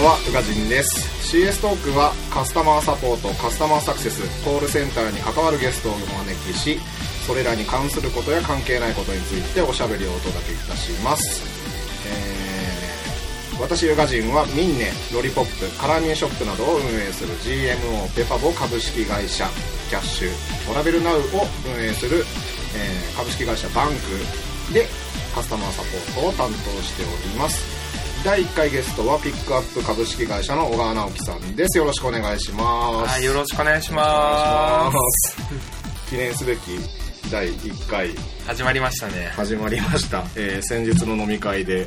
んは宇賀神です。CS トークはカスタマーサポートカスタマーサクセスコールセンターに関わるゲストをお招きしそれらに関することや関係ないことについておしゃべりをお届けいたします、えー、私宇賀神はミンネロリポップカラーミンショップなどを運営する GMO ペパボ株式会社キャッシュトラベルナウを運営する、えー株式会社バンクでカスタマーサポートを担当しております。第1回ゲストはピックアップ株式会社の小川直樹さんですよろしくお願いしますはい、よろしくお願いしまます記念すべき第1回す。始まりましたね。始まりました、えー先日の飲み会で、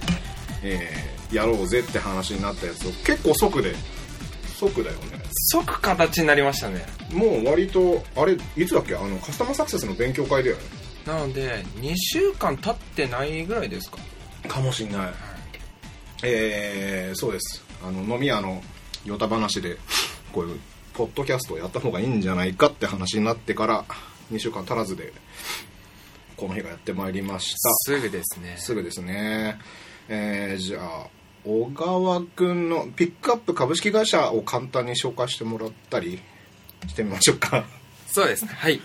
えーやろうぜって話になったやつを結構即で即だよね即形になりましたね。もう割とあれいつだっけ？あのカスタマーサクセスの勉強会だよねなので、2週間経ってないぐらいですか？かもしんないえー、そうですあの飲み屋のヨタ話でこういうポッドキャストをやった方がいいんじゃないかって話になってから2週間足らずでこの日がやってまいりましたすぐですね。すぐですねえー、じゃあ小川君のピックアップ株式会社を簡単に紹介してもらったりしてみましょうかそうですね。はい。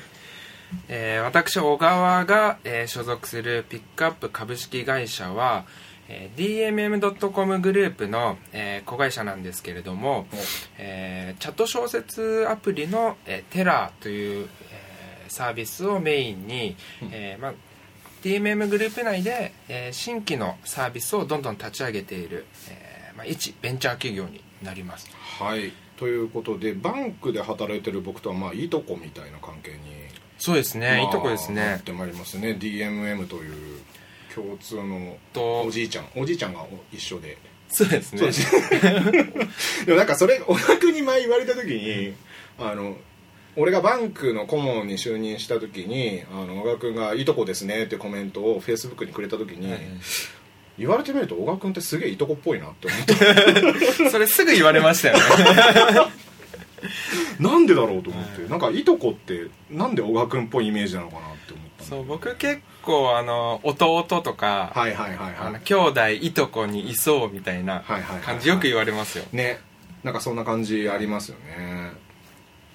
えー私、小川が、えー所属するピックアップ株式会社は、えー DMM.com グループの、えー子会社なんですけれども、えーチャット小説アプリの、えーテラーという、えーサービスをメインに、えーまあ、DMM グループ内で、えー新規のサービスをどんどん立ち上げている、えーまあ、一ベンチャー企業になります。はい。ということでバンクで働いてる僕とはまあいとこみたいな関係にそうですね、まあいいとこですね。なってまいりますね。DMM という共通のと。おじいちゃんおじいちゃんが一緒で。そうですね。でもなんかそれ小田君に前言われた時にあの俺がバンクの顧問に就任した時にあの小川君が「いいとこですね」ってコメントをフェイスブックにくれた時に、言われてみると小川君ってすげえいとこっぽいなって思った。それすぐ言われましたよね。なんでだろうと思って、なんかいとこってなんで小川君っぽいイメージなのかなって思ったそう僕結構あの弟とか、はいはいはいはい。兄弟いとこにいそうみたいなはいはいはいはい。感じよく言われますよ。ね。なんかそんな感じありますよね。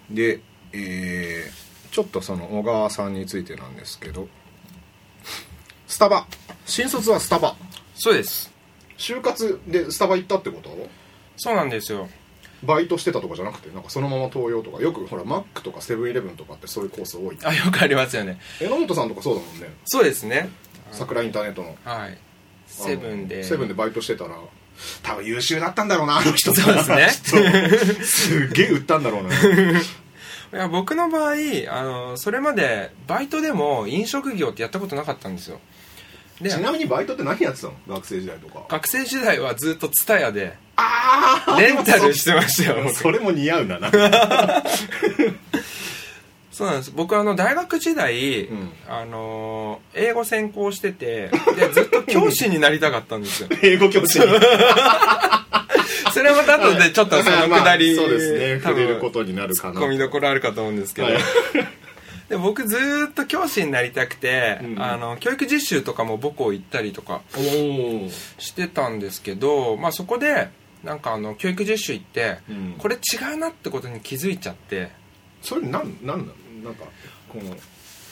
でえー、ちょっとその小川さんについてなんですけど。スタバ。新卒はスタバ。そうです。就活でスタバ行ったってこと？そうなんですよバイトしてたとかじゃなくてなんかそのまま東洋とかよくほらマックとかセブンイレブンとかってそういうコース多い。あよくありますよね。榎本さんとかそうだもんね。そうですね。桜インターネットの。はい。セブンで。セブンでバイトしてたら多分優秀だったんだろうなあの人。そうですね。すっげえ売ったんだろうな。いや僕の場合あのそれまでバイトでも飲食業ってやったことなかったんですよ。でちなみにバイトって何やってたの？学生時代とか。学生時代はずっと蔦屋で。ああレンタルしてましたよ僕。それも似合うんだな そうなんです。僕あの大学時代、ん。あの英語専攻しててでずっと教師になりたかったんですよ。英語教師に。それはまた後でちょっとそのくだり、まあそうですね。多触れる分ことになるかな。ツッコミどころあるかと思うんですけど、はいで僕ずーっと教師になりたくて、うんあの教育実習とかも母校行ったりとかしてたんですけど、まあ、そこでなんかあの教育実習行って、うん。これ違うなってことに気づいちゃって。それなんなんなの？なんかこの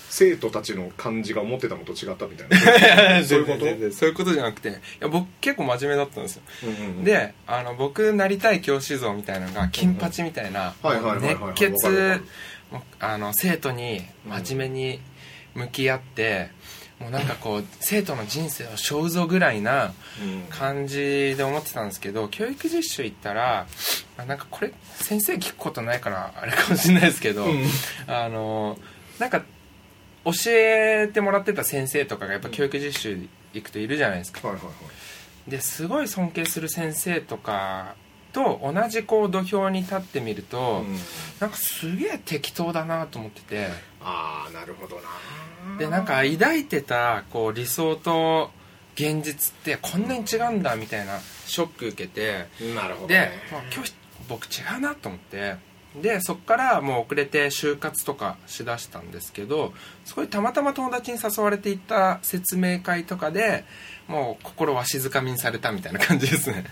生徒たちの感じが思ってたのと違ったみたいな。そういうこと？そういうことじゃなくていや僕結構真面目だったんですよ。うんうんであの僕なりたい教師像みたいなのが金八みたいな熱血あの生徒に真面目に向き合って、もうなんかこう生徒の人生を背負うぞぐらいなうん。感じで思ってたんですけど教育実習行ったらあなんかこれ先生聞くことないからあれかもしれないですけど、うん。あのなんか教えてもらってた先生とかがやっぱ教育実習行くといるじゃないですか。はいはいはい。ですごい尊敬する先生とかと同じこう土俵に立ってみると、うん。なんかすげえ適当だなと思ってて。ああなるほどな。でなんか抱いてたこう理想と現実ってこんなに違うんだみたいなショック受けてなるほどでね、まあ、教師僕違うなと思って。でそっからもう遅れて就活とかしだしたんですけどそこにたまたま友達に誘われていった説明会とかでもう心わしづかみにされたみたいな感じですね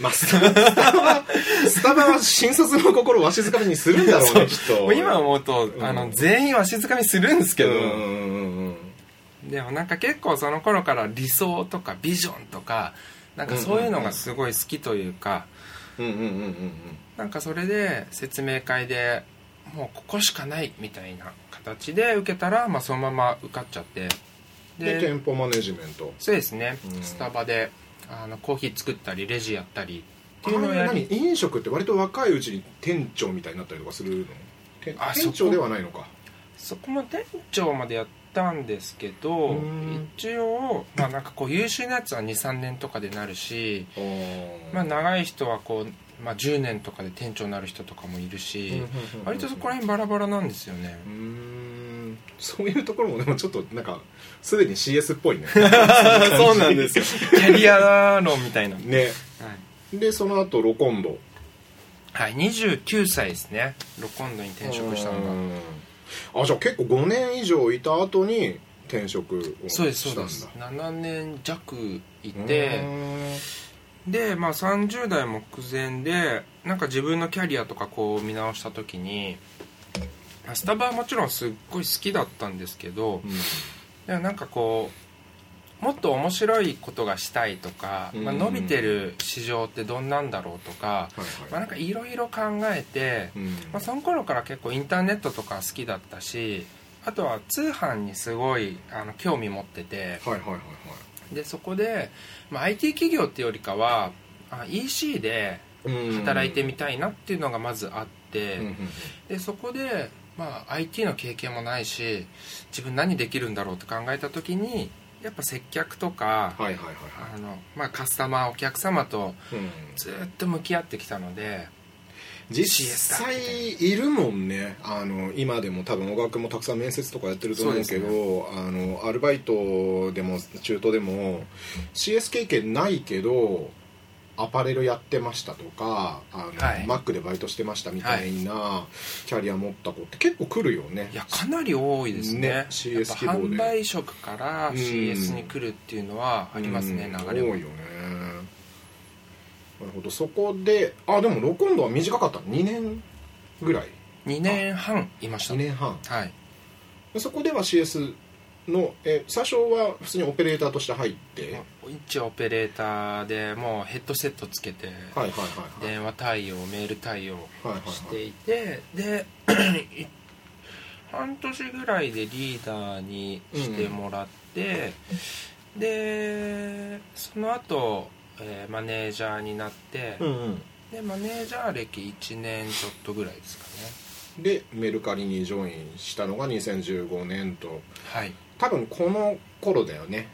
まあ、スタバスタバはスタバは新卒の心をわしづかみにするんだろうねきっと。今思うと、ん。あの全員わしづかみするんですけど、でもなんか結構その頃から理想とかビジョンとかなんかそういうのがすごい好きというか、うんうんうんうんうん。なんかそれで説明会でもうここしかないみたいな形で受けたら、まあ、そのまま受かっちゃって。で店舗マネジメント。そうですね、うん。スタバであのコーヒー作ったりレジやったりってあいうのをや何り飲食って割と若いうちに店長みたいになったりとかするの？店長ではないのか。そこも店長までやったんですけどうん。一応まあなんかこう優秀なやつは23年とかでなるし、まあ、長い人はこう、まあ、10年とかで店長になる人とかもいるし、割とそこら辺バラバラなんですよねそういうところもでもちょっとなんかすでに CS っぽいね。そうなんですよ。キャリア論みたいな、はい。ねでその後ロコンドはい、29歳ですね。ロコンドに転職したのが。うん。あじゃあ結構5年以上いた後に転職をそうですしたんだ。そうです7年弱いてんでまあ30代目前でなんか自分のキャリアとかこう見直した時にスタバはもちろんすっごい好きだったんですけどうん。でもなんかこうもっと面白いことがしたいとか、まあ、うん伸びてる市場ってどんなんだろうとか、はいまあ、なんかいろいろ考えて、うん。まあ、その頃から結構インターネットとか好きだったしあとは通販にすごいあの興味持っててはいはいはいはい。でそこで、まあ、IT 企業っていうよりかはあ EC でうん働いてみたいなっていうのがまずあって、でそこで、まあ、IT の経験もないし自分何できるんだろうって考えた時にやっぱ接客とか、カスタマーお客様とずっと向き合ってきたので実 CS だ際いるもんね。あの今でも多分小川君もたくさん面接とかやってると思うけどそうあのアルバイトでも中途でも CS 経験ないけどアパレルやってましたとかあの、はい。マックでバイトしてましたみたいなキャリア持った子って結構来るよね。いやかなり多いですね。ねやっ CS ぱ希望で。販売職からうん。CS に来るっていうのはありますね、うん流れは。多いよね。なるほど。そこであでもロコンドは短かった。2年ぐらい。2年半いました。2年半。はい。でそこでは CS のえ最初は普通にオペレーターとして入って。はい一応オペレーターでもうヘッドセットつけてはいはいはい電話対応メール対応していてでい 半年ぐらいでリーダーにしてもらって、でその後、えーマネージャーになって、うんうん。でマネージャー歴1年ちょっとぐらいですかね。でメルカリにジョインしたのが2015年と。はい多分この頃だよね。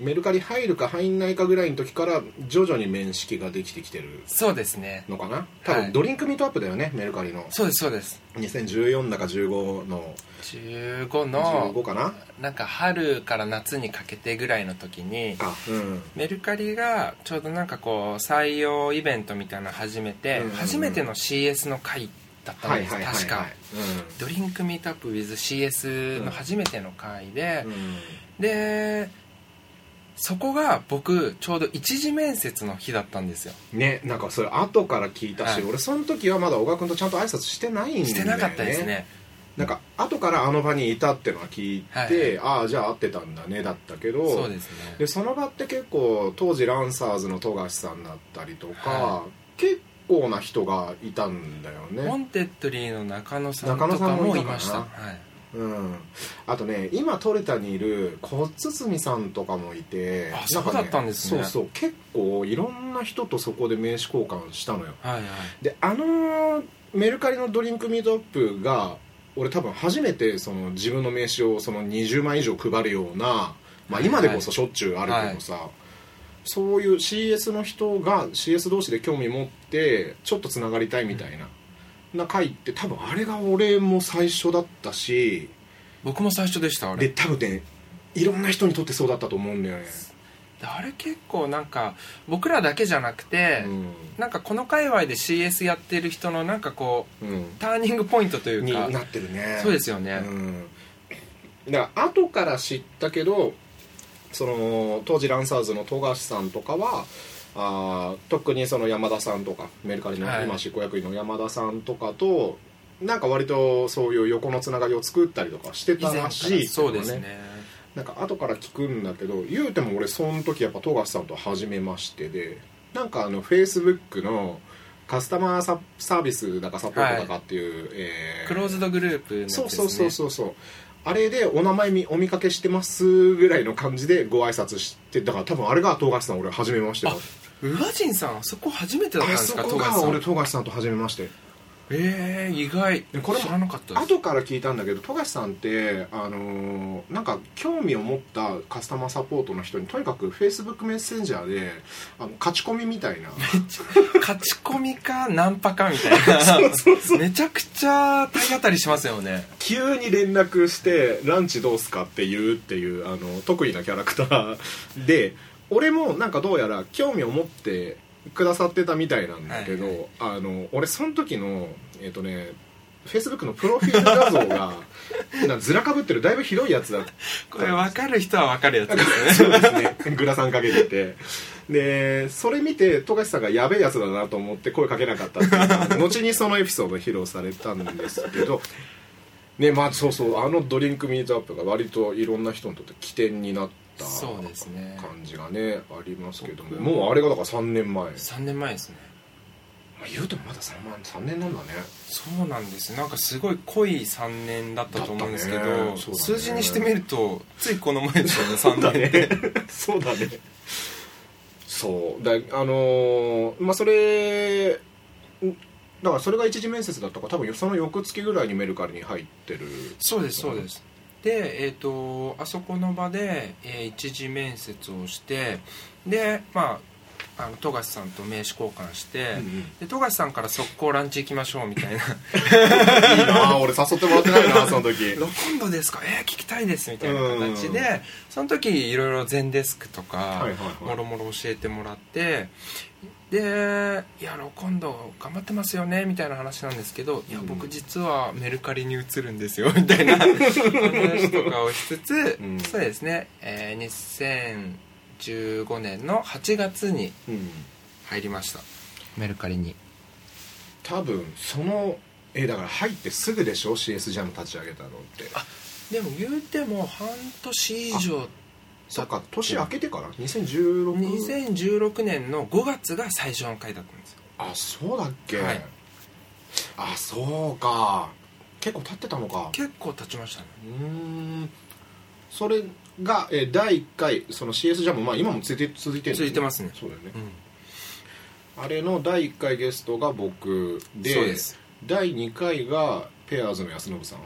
メルカリ入るか入んないかぐらいの時から徐々に面識ができてきてるそうですね。のかな？多はい。分ドリンクミートアップだよね、メルカリの。そうですそうです。2014だか15の。15の15かな？なんか春から夏にかけてぐらいの時にあうん。メルカリがちょうどなんかこう採用イベントみたいなの始めて、うんうんうん。初めての CS の会だったんです、確か。うドリンクミートアップ WithCS の初めての会でん、、うん。でそこが僕ちょうど一次面接の日だったんですよ。ねなんかそれ後から聞いたし、はい。俺その時はまだ小川君とちゃんと挨拶してないんだよね。してなかったですね。なんか後からあの場にいたってのは聞いて、はい。ああじゃあ会ってたんだねだったけどそうですね。でその場って結構当時ランサーズの富樫さんだったりとか、は結構な人がいたんだよね。モンテッドリーの中野さんとかんもいました。はい。うんあとね今トレタにいる小堤さんとかもいてあそうだったんですね。そうそう。結構いろんな人とそこで名刺交換したのよ。はいはい。であのメルカリの Drink Meetup が俺多分初めてその自分の名刺をその20枚以上配るような、まあ、今でこそしょっちゅうあるけどさ、そういう CS の人が CS 同士で興味持ってちょっとつながりたいみたいな、な会って多分あれが俺も最初だったし僕も最初でしたあでれ多分ねいろんな人にとってそうだったと思うんだよね、であれ結構なんか僕らだけじゃなくて、うん。なんかこの界隈で CS やってる人のなんかこううん、ターニングポイントというにかなってるね。そうですよね、うん、だから後から知ったけどその当時ランサーズの富樫さんとかはあー特にその山田さんとかメルカリのはい。今執行役員の山田さんとかとなんか割とそういう横のつながりを作ったりとかしてたららしいそうですね。なんか後から聞くんだけど言うても俺その時やっぱ富樫さんと初めましてでなんかあのフェイスブックのカスタマーササービスだかサポートだかっていう、えークローズドグループのね。そうそうそうそうそうあれでお名前みお見かけしてますぐらいの感じでご挨拶してだから多分あれが富樫さん俺初めましてだあ宇賀神さんあそこ初めてだったんあですかそこが俺富樫さんと初めましてええ意外。でこれも知らなかったです。後から聞いたんだけど富樫さんってあのーなんか興味を持ったカスタマーサポートの人にとにかくフェイスブックメッセンジャーであの勝ち込みみたいな。勝ち込みかナンパかみたいな。めちゃくちゃ体当たりしますよね。急に連絡して「ランチどうすか?」って言うっていうあの得意なキャラクターで俺もなんかどうやら興味を持ってくださってたみたいなんだけど、はいあの俺その時のえっ、とねフェイスブックのプロフィール画像が なずらかぶってるだいぶひどいやつだこれ分かる人は分かるやつですね。そうですね。グラサンかけてて。でそれ見て富樫さんがやべえやつだなと思って声かけなかったっていう 後にそのエピソード披露されたんですけど。ねまあそうそうあのドリンクミートアップが割といろんな人にとって起点になったそうですね。感じがねありますけども。僕もうあれがだから3年前、ま3年前ですね。あ、言うてもまだ 3, 万3年なんだね。そうなんです。なんかすごい濃い3年だったと思うんですけど、ね。ね。数字にしてみるとついこの前ですよね 3年って。そうだね。そう。だあのーまあそれんだからそれが一次面接だったから多分その翌月ぐらいにメルカリに入ってる。そうですそうですでえっ、とあそこの場で、えー一次面接をしてでまああの富樫さんと名刺交換して、うんうん。で富樫さんから速攻ランチ行きましょうみたいな。いいなあ俺誘ってもらってないな その時。ロコンドですか？えー、聞きたいですみたいな形うん。でその時いろいろ全デスクとかもろもろ教えてもらってで「いやロコンド頑張ってますよね」みたいな話なんですけど「いやうん。僕実はメルカリに移るんですよ」みたいな話とかをしつつ、うん。そうですね、えー2015年の8月にうん。入りました。メルカリに。多分そのえだから入ってすぐでしょ？CS ジャム立ち上げたのって。でも言うても半年以上そっか年明けてから？2016? 2016年の5月が最初の回だったんですよ。あそうだっけ、はい。あそうか。結構経ってたのか。結構経ちましたね。うーん。それが、えー第1回その CS ジャム、まあ、今も続いて続いてるん続いてますね。そうだよね。う、ん。あれの第1回ゲストが僕でそうです。第2回がペアーズの安信さん。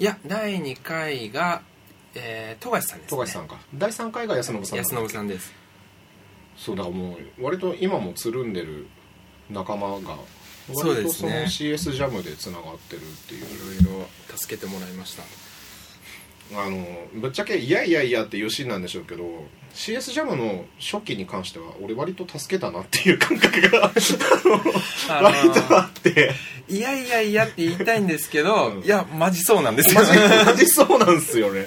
いや第2回が、えー、富樫さんです、ね、富樫さんか。第3回が安信さん安信さんです。そうだからもう割と今もつるんでる仲間が割とその CS ジャムでつながってるっていう。いろいろ助けてもらいましたあのぶっちゃけいやいやいやっていうシーンなんでしょうけど CS ジャムの初期に関しては俺割と助けたなっていう感覚があ割とあって。いやいやいやって言いたいんですけど、うん。いやマジそうなんですよマジね。マジそうなんですよね。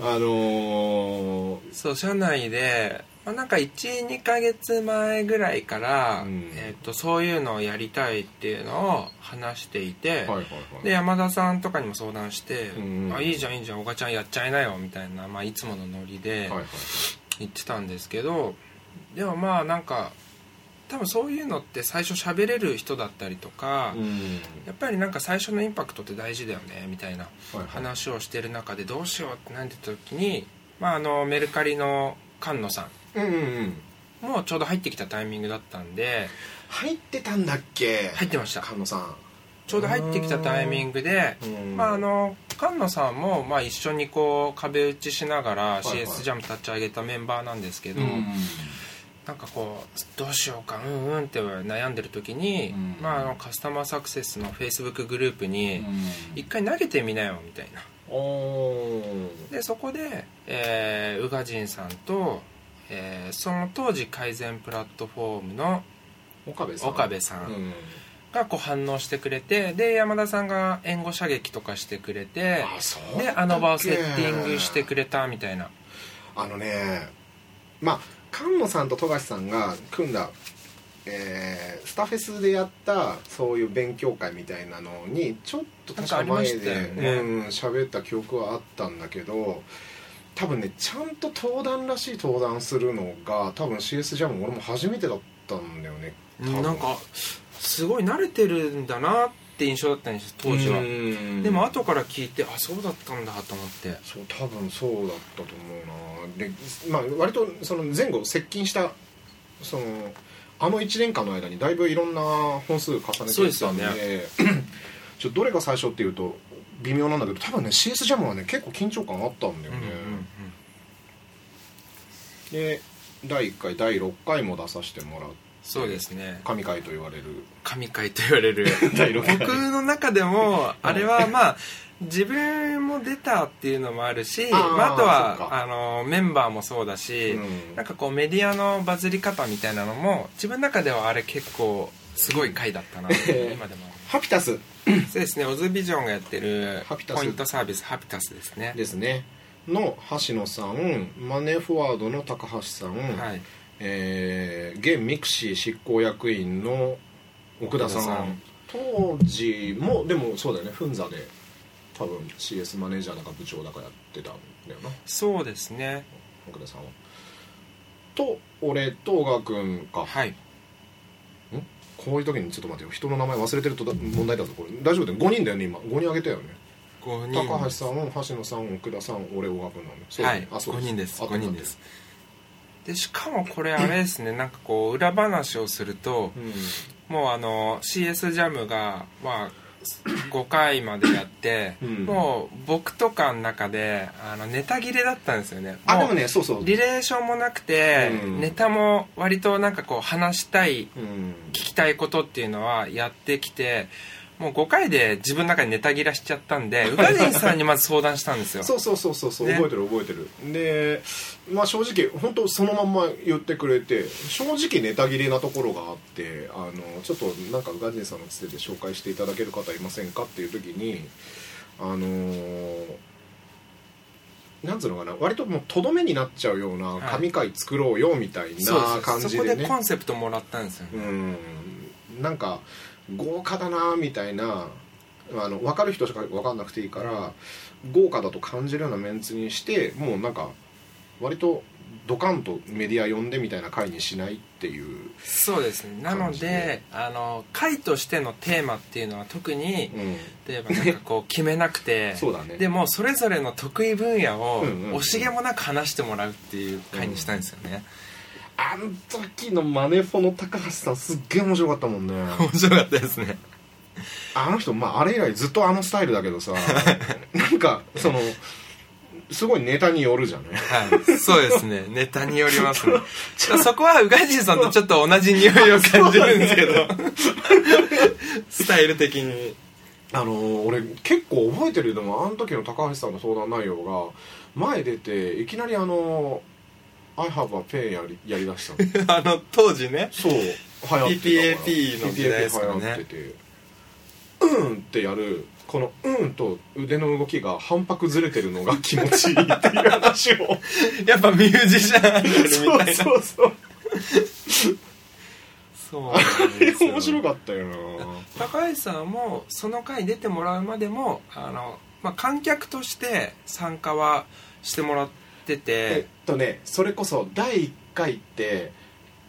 あのーそう社内で、まあ、なんか12ヶ月前ぐらいから、うん。えー、とそういうのをやりたいっていうのを話していて、はいはいはい。で山田さんとかにも相談して「うんあいいじゃんいいじゃんおがちゃんやっちゃいなよ」みたいな、まあ、いつものノリではいはい。言ってたんですけどでもまあなんか多分そういうのって最初喋れる人だったりとか、うん。やっぱりなんか最初のインパクトって大事だよねみたいなはいはい。話をしてる中でどうしようってなってた時に、まあ、あのメルカリの菅野さうんうんうん。んもちょうど入ってきたタイミングだったんで。入ってたんだっけ？入ってました。菅野さん。ちょうど入ってきたタイミングでうん。まああの菅野さんも、まあ、一緒にこう壁打ちしながらいはい。CS ジャム立ち上げたメンバーなんですけど、うんなんかこうどうしようかうんうんって悩んでる時に、うん。まあ、あのカスタマーサクセスの Facebook グループにうん。一回投げてみなよみたいな。でそこで、えー、宇賀神さんと、えーその当時改善プラットフォームの岡部さん岡部さうん。んがこう反応してくれてで山田さんが援護射撃とかしてくれてであの場をセッティングしてくれたみたいな。あのねまあ菅野さんと富樫さんが組んだ、えースタフェスでやったそういう勉強会みたいなのにちょっと確か前でましたよね。うん喋った記憶はあったんだけど多分ねちゃんと登壇らしい登壇するのが多分 CS ジャム俺も初めてだったんだよね。なんかすごい慣れてるんだなって印象だったんです当時は。うん。でも後から聞いてあそうだったんだと思って。そう多分そうだったと思うな。でまあ割とその前後接近したそのあの1年間の間にだいぶいろんな本数重ねていったんでそうですよね。ちょどれが最初っていうと微妙なんだけど多分ね CS ジャムはね結構緊張感あったんだよね、で第1回第6回も出させてもらうそうですね。神回と言われる。神回と言われる。第6回。僕の中でもあれはまあ自分も出たっていうのもあるしあーまあ、あとはあのメンバーもそうだし、うん。なんかこうメディアのバズり方みたいなのも自分の中ではあれ結構すごい回だったなって今でも。ハピタス。そうですねオズビジョンがやってるポイントサービスハピタスですね。ですねの橋野さんマネーフォワードの高橋さん、はい。えー現 mixi 執行役員の奥田さん。さん。当時もでもそうだよね。フンザで多分 CS マネージャーだか部長だかやってたんだよな。そうですね。奥田さんは。と俺と小川君か、はい。こういう時にちょっと待ってよ。人の名前忘れてるとだ問題だぞこれ。大丈夫だよ。5人だよね今。5人挙げたよね。5人高橋さん橋野さん奥田さん俺小川君なんでそうだはい。ねあそう。5人です。あと5人です。でしかもこれあれですね。なんかこう裏話をするとうん。もうあの CS ジャムがまあ5回までやって、うん。もう僕とかの中であのネタ切れだったんですよね。あでもねそうそう。リレーションもなくて、うん。ネタも割となんかこう話したいうん。聞きたいことっていうのはやってきてもう5回で自分の中でネタ切らしちゃったんで宇賀神さんにまず相談したんですよ。そうそうそうそうそう、ね。覚えてる覚えてる。でまあ正直本当そのまんま言ってくれて正直ネタ切れなところがあってあのちょっとなんか宇賀神さんのつてで紹介していただける方いませんかっていう時にあのーなんつうのかな割ともうとどめになっちゃうようなはい。神回作ろうよみたいなです。そこ感じでね。でコンセプトもらったんですよね、うん。なんか豪華だなみたいなあの分かる人しか分かんなくていいから豪華だと感じるようなメンツにしてもうなんか割とドカンとメディア呼んでみたいな回にしないっていう、そうですね。なのでで。あの回としてのテーマっていうのは特にうん、例えばなんかこう 決めなくてそうだね。でもそれぞれの得意分野をうんうんうん。惜しげもなく話してもらうっていう回にしたんですよね、あの時のマネフォの高橋さんすっげえ面白かったもんね。面白かったですね。あの人、まあ、あれ以来ずっとあのスタイルだけどさなんかそのすごいネタによるじゃないはいそうですね。ネタによりますね。そこは宇賀神さんとちょっと同じ匂いを感じるんですけど。スタイル的に。あのー俺結構覚えてるのはあの時の高橋さんの相談内容が前出ていきなりあの「I have a pen やり」やりだしたの？あの当時ね。そう流行って PPAP の時代ですからね。PPAP 流行ってて「うん」ってやるこの「うん」と腕の動きが反拍ずれてるのが気持ちいいっていう話を。やっぱミュージシャンみそうたいな。そうそうそう。なんですよ。面白かったよな。高橋さんもその回出てもらうまでもあの、まあ、観客として参加はしてもらってえて。っとねそれこそ第1回って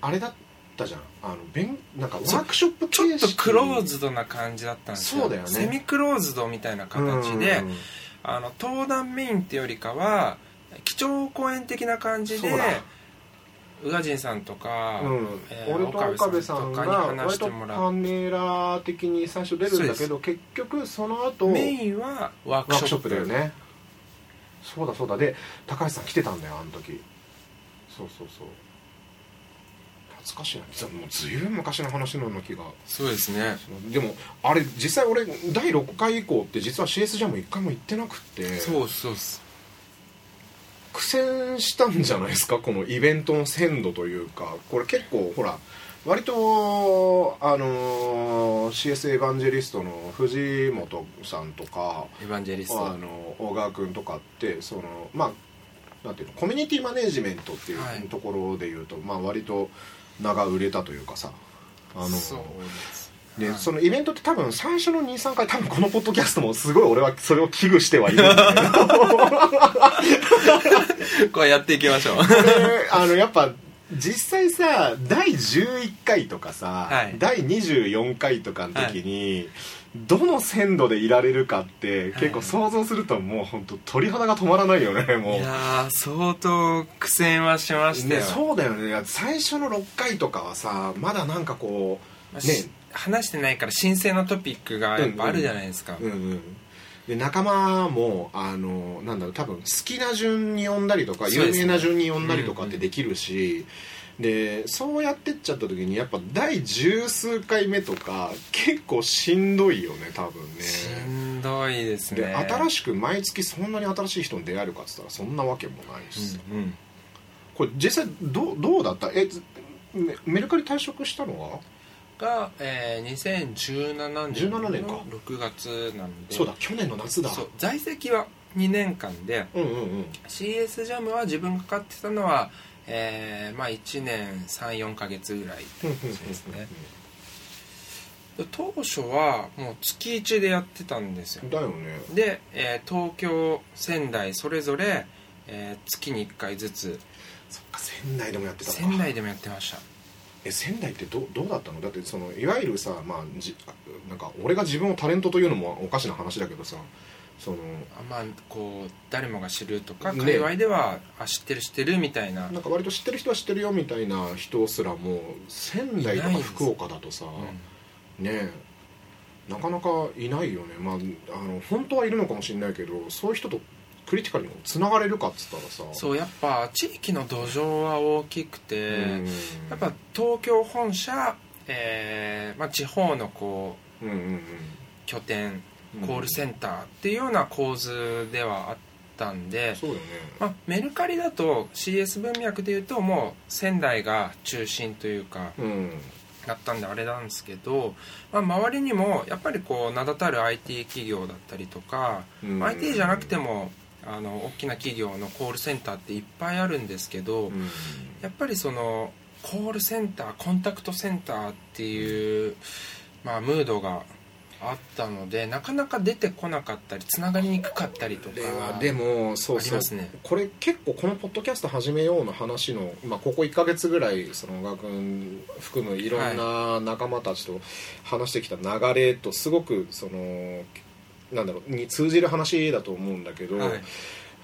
あれだったじゃん。あの勉なんかワークショップちょっとクローズドな感じだったんですよ。そうだよね。セミクローズドみたいな形でうんあの登壇メインっていうよりかは基調講演的な感じで宇賀神さんとか、うん。えー俺と岡部さんが岡部さんとかに話割としてもらパネラー的に最初出るんだけど結局その後うメインはワークショップだよねそうだそうだ。で高橋さん来てたんだよあの時。そうそうそう。懐かしいな。実はもうずいぶん昔の話のような気が。そうですね。でもあれ実際俺第6回以降って実は CS ジャム1回も行ってなくって。そうそうっす苦戦したんじゃないですか？このイベントの鮮度というか。これ結構ほら割とあのー CS エヴァンジェリストの藤本さんとかエヴァンジェリスト。あの小川君とかってそのまあなんていうのコミュニティマネジメントっていうはいところでいうと、まあ割と名が売れたというかさあのそうです。で、はい。そのイベントって多分最初の23回多分このポッドキャストもすごい俺はそれを危惧してはいるんだけど。これやっていきましょう。あのやっぱ実際さ第11回とかさ、はい。第24回とかの時に、どの鮮度でいられるかって結構想像するともう本当鳥肌が止まらないよねもういやー相当苦戦はしましたね、よ、そうだよね。最初の6回とかはさまだなんかこまあうね。し話してないから新鮮なトピックがやっぱあるじゃないですか、うんうんで仲間もあのなんだろう多分好きな順に呼んだりとか、ね。名な順に呼んだりとかってできるし、でそうやってっちゃった時にやっぱ第十数回目とか結構しんどいよね多分ね。しんどいですね。で新しく毎月そんなに新しい人に出会えるかっつったらそんなわけもないし。さ、うんうん。これ実際どうどうだった？えメルカリ退職したのは？が、えー、2017年17年か。の6月なんで。そうだ去年の夏だ。そう在籍は2年間でうんうんうん。CS ジャムは自分がかかってたのは、えーまあ、1年34ヶ月ぐらいですね。当初はもう月1でやってたんですよ。だよね。で、えー東京仙台それぞれ、えー月に1回ずつ。そっか仙台でもやってた仙台でもやってましたえ仙台ってどどうだったの？だってそのいわゆるさまあじなんか俺が自分をタレントというのもおかしな話だけどさそのあまあこう誰もが知るとかね。界隈では、あ知ってる知ってるみたいな、なんか割と知ってる人は知ってるよみたいな人すらも仙台とか福岡だとさうん。ねえなかなかいないよね。まああの本当はいるのかもしれないけどそういう人とクリティカルにつながれるかっつったらさ。そうやっぱ地域の土壌は大きくて、うん。やっぱ東京本社、えーまあ、地方のこううんうんうん。拠点うんコールセンターっていうような構図ではあったんで、そうだよね。まあ、メルカリだと CS 文脈でいうともう仙台が中心というかうん。だったんであれなんですけど、まあ、周りにもやっぱりこう名だたる IT 企業だったりとか、うん。IT じゃなくてもあの大きな企業のコールセンターっていっぱいあるんですけど、うん。やっぱりそのコールセンターコンタクトセンターっていう、まあ、ムードがあったのでなかなか出てこなかったりつながりにくかったりとかでもそうありそうますね。これ結構このポッドキャスト始めようの話の、まあ、ここ1か月ぐらいその小川君含むいろんな仲間たちと話してきた流れとすごくそのなんだろうに通じる話だと思うんだけど、はい。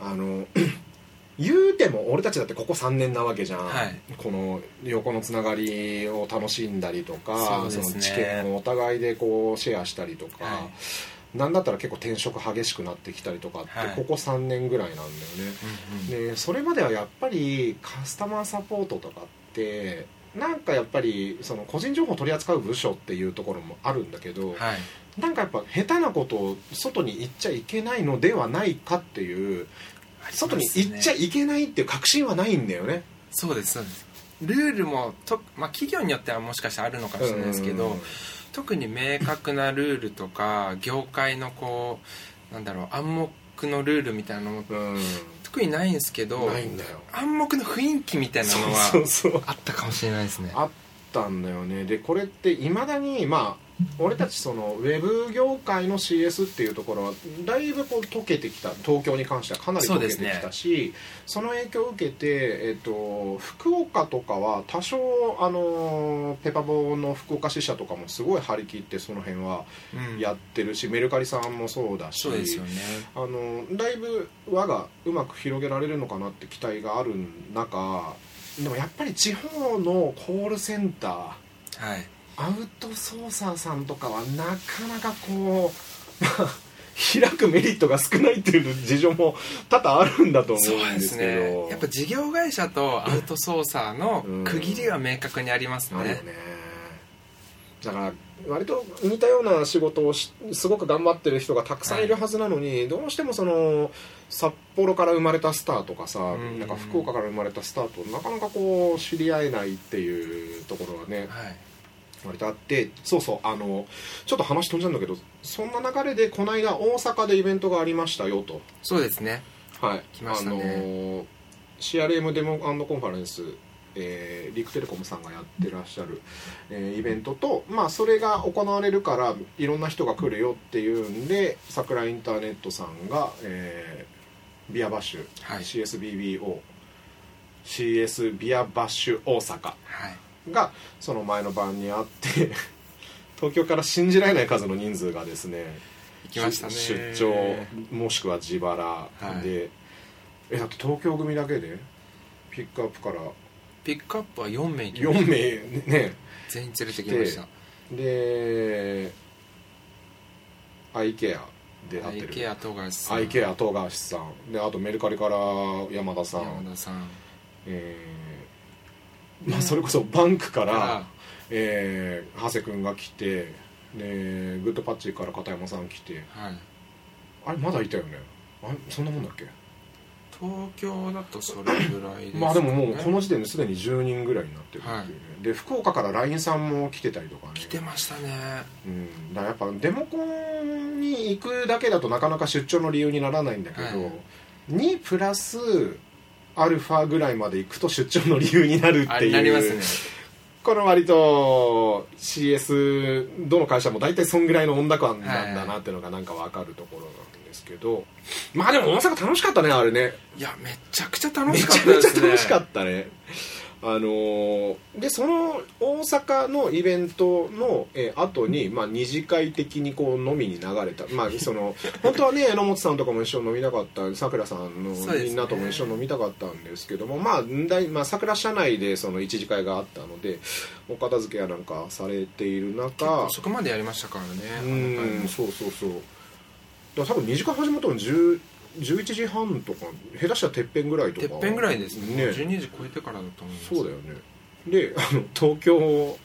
あの 言うても俺たちだってここ3年なわけじゃん、はい。この横のつながりを楽しんだりとかそね。の知見をお互いでこうシェアしたりとか、はなんだったら結構転職激しくなってきたりとかって、はい。ここ3年ぐらいなんだよね、うんうん。でそれまではやっぱりカスタマーサポートとかってなんかやっぱりその個人情報を取り扱う部署っていうところもあるんだけど、はいなんかやっぱ下手なことを外に言っちゃいけないのではないかっていう外に言っちゃいけないっていう確信はないんだよね。そうですそうです。ルールもと、まあ、企業によってはもしかしたらあるのかもしれないですけど、うん。特に明確なルールとか業界のこうなんだろう暗黙のルールみたいなのもうん。特にないんですけどないんだよ。暗黙の雰囲気みたいなのはそうそうそう。あったかもしれないですね。あったんだよね。でこれっていまだにまあ 俺たちそのウェブ業界の CS っていうところはだいぶこう溶けてきた東京に関してはかなり溶けてきたしそ,、の影響を受けて、えっと、福岡とかは多少あのペパボの福岡支社とかもすごい張り切ってその辺はうん。やってるし、メルカリさんもそうだしそうですよね。あのだいぶ輪がうまく広げられるのかなって期待がある中でもやっぱり地方のコールセンターはいアウトソーサーさんとかはなかなかこうまあ開くメリットが少ないっていう事情も多々あるんだと思そうんですすけね。どやっぱ事業会社とアウトソーサーの区切りは明確にありますね。あるよね。だから割と似たような仕事をしすごく頑張ってる人がたくさんいるはずなのに、どうしてもその札幌から生まれたスターとかさ、ん。なんか福岡から生まれたスターとなかなかこう知り合えないっていうところがねはい割とあってそうそうあのちょっと話飛んじゃうんだけどそんな流れでこの間大阪でイベントがありましたよと。そうですね。はい。来ましたね。あの CRM デモコンファレンス、えーリクテレコムさんがやってらっしゃる、えーイベントと、まあ、それが行われるからいろんな人が来るよっていうんで桜インターネットさんが、えービアバッシュ、はい。CSBBO CS ビアバッシュ大阪。はいがその前の晩にあって 東京から信じられない数の人数がですね行きましたね。出出張もしくは自腹はい。で、えだって東京組だけでピックアップからピックアップは4名行きました。4名ね全員連れてきました。でアイケアで会ってる。アイケア富樫さん。アイケア東川さん。であとメルカリから山田さん。山田さん。えーまあ、それこそバンクから、からえー長谷君が来てでグッドパッチから片山さん来て。はい。あれまだいたよね？あれそんなもんだっけ？東京だとそれぐらいね。まあでももうこの時点ですでに10人ぐらいになってるっていうね、はい。で福岡から LINE さんも来てたりとかね。来てましたね。うん、だからやっぱデモコンに行くだけだとなかなか出張の理由にならないんだけど、はい。2プラスアルファぐらいまで行くと出張の理由になるあっていう。なりますね。この割と CS どの会社も大体そんぐらいの温高なんだなっていうのがなんか分かるところなんですけど、まあでも大阪楽しかったねあれね。いやめちゃくちゃ楽めしかちゃめちゃったですね楽しかったねあのーでその大阪のイベントの、えー後に、まあ、二次会的にこう飲みに流れた、まあ、その 本当はね榎本さんとかも一緒に飲みたかったさくらさんのみんなとも一緒に飲みたかったんですけどもまあ大まあさくら社内でその一次会があったのでお片付けやなんかされている結中構遅くまでやりましたからねうんそうそうそう。だ多分2時間始まったの10 11時半とか下手したらてっぺんぐらいとか。てっぺんぐらいですね。ね。12時超えてからだと思います。そうだよね。であの東京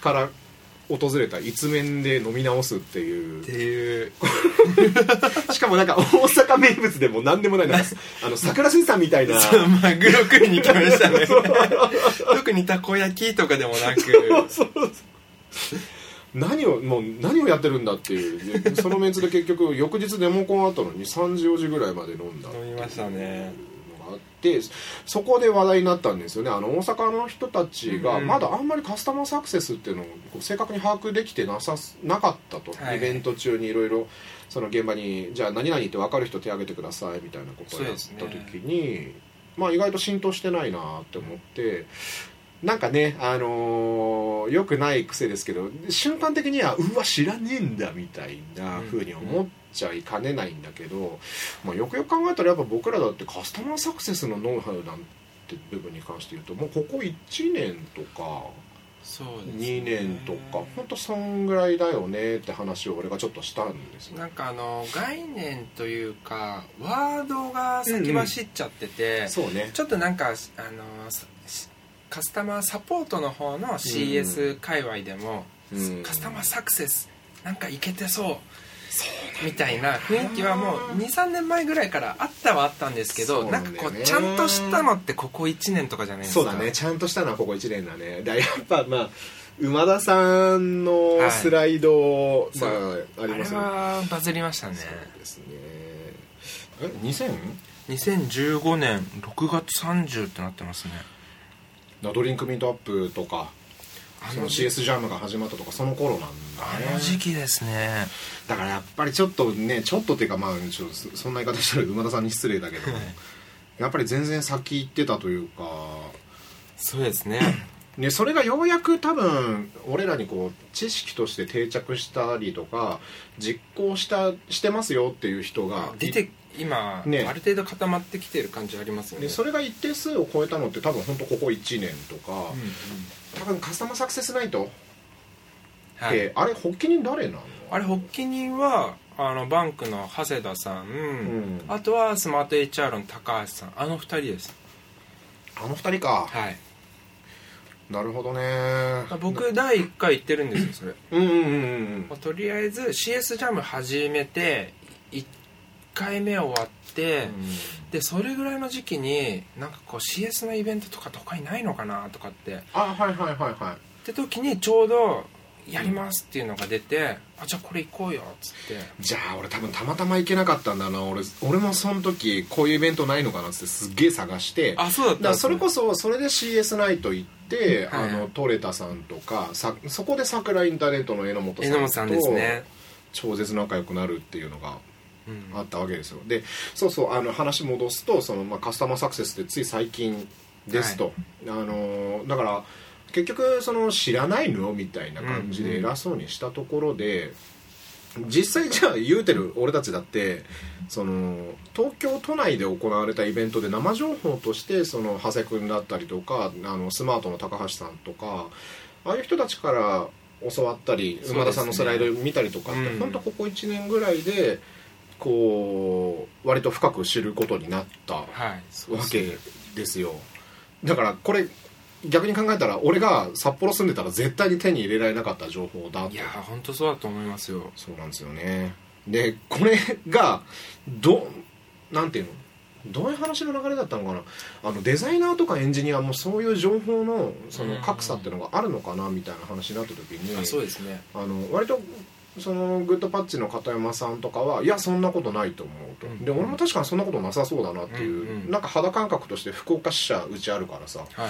から訪れた一面で飲み直すっていう。っていう。しかもなんか大阪名物でも何でもないなんか あの桜水産みたいな。そうマグロ食いに来ましたね。特にたこ焼きとかでもなく。そうそう何をもう何をやってるんだっていう。でそのメンツで結局翌日デモコンあったのに3時4時ぐらいまで飲んだ飲みましたね。あってそこで話題になったんですよね。あの大阪の人たちがうん。まだあんまりカスタマーサクセスっていうのを正確に把握できてなさすなかったと、はい。イベント中にいろいろその現場にじゃあ何々って分かる人手挙げてくださいみたいなことをやった時に、まあ意外と浸透してないなって思ってなんかねあのー、よくない癖ですけど瞬間的にはうわ知らねえんだみたいな風に思っちゃいかねないんだけど、まあ、よくよく考えたらやっぱ僕らだってカスタマーサクセスのノウハウなんて部分に関して言うともうここ1年とかそうですね。2年とか本当そんぐらいだよねって話を俺がちょっとしたんですよ。なんかあの概念というかワードが先走っちゃってて、そうね。ちょっとなんかあのさカスタマーサポートの方の CS 界隈でも、うん。カスタマーサクセスなんかいけてそうみたいな雰囲気はもう23年前ぐらいからあったはあったんですけどなんかこうちゃんとしたのってここ1年とかじゃないですか。そうだね。ちゃんとしたのはここ1年だね。だやっぱまあ馬田さんのスライド、はいまあああれりますよね。はバズりましたね。そうですね。え？2000? 2015年6月30ってなってますねドリンクミートアップとかそのあの時 CS ジャムが始まったとかその頃なんだね。あの時期ですね。だからやっぱりちょっとねちょっとっていうかまあちょっとそそんな言い方したら馬田さんに失礼だけどやっぱり全然先行ってたというかそうですね。ね、それがようやく多分俺らにこう知識として定着したりとか実行したしてますよっていう人が出て今、ね。ある程度固まってきてる感じありますよね。でそれが一定数を超えたのって多分本当ここ1年とか、うんうん。多分カスタマーサクセスナイトって、はい、あれ発起人誰なの？あれ発起人はあのバンクの長谷田さん、ん。あとはスマート HR の高橋さん。あの二人です。あの二人か。はい。なるほどね。僕第1回行ってるんですよそれ、うんうんうんうんまあとりあえず CS ジャム始めて1回目終わって、でそれぐらいの時期になんかこう CS のイベントとか都会ないのかなとかって。あはいはいはいはい。って時にちょうどやりますっていうのが出て、あじゃあこれ行こうよっつって。じゃあ俺多分たまたま行けなかったんだな。俺俺もその時こういうイベントないのかなっつってすっげえ探して。あそうだったそれこそそそれで CS ナイト行って、はいあのトレタさんとかさそこで桜インターネットの榎本さんと榎本さんですね。超絶仲良くなるっていうのがうんあったわけですよ。でそうそうあの話戻すとその、まあ、カスタマーサクセスってつい最近ですと、あのだから結局その知らないのみたいな感じで偉そうにしたところで、実際じゃあ言うてる俺たちだってその東京都内で行われたイベントで生情報としてその長谷君だったりとかあのスマートの高橋さんとかああいう人たちから教わったり、馬田さんのスライド見たりとかって、うん。本当ここ1年ぐらいでこう割と深く知ることになったわけですよ。だからこれ逆に考えたら俺が札幌住んでたら絶対に手に入れられなかった情報だと。いやー本当そうだと思いますよ。そうなんですよね。でこれがどなんていうの？どういう話の流れだったのかな？あのデザイナーとかエンジニアもそういう情報のその格差っていうのがあるのかな？みたいな話になった時にあそうですね。あの割とそのグッドパッチの片山さんとかはいやそんなことないと思うと、うん。で俺も確かにそんなことなさそうだなっていう、うんうん。なんか肌感覚として福岡支社うちあるからさは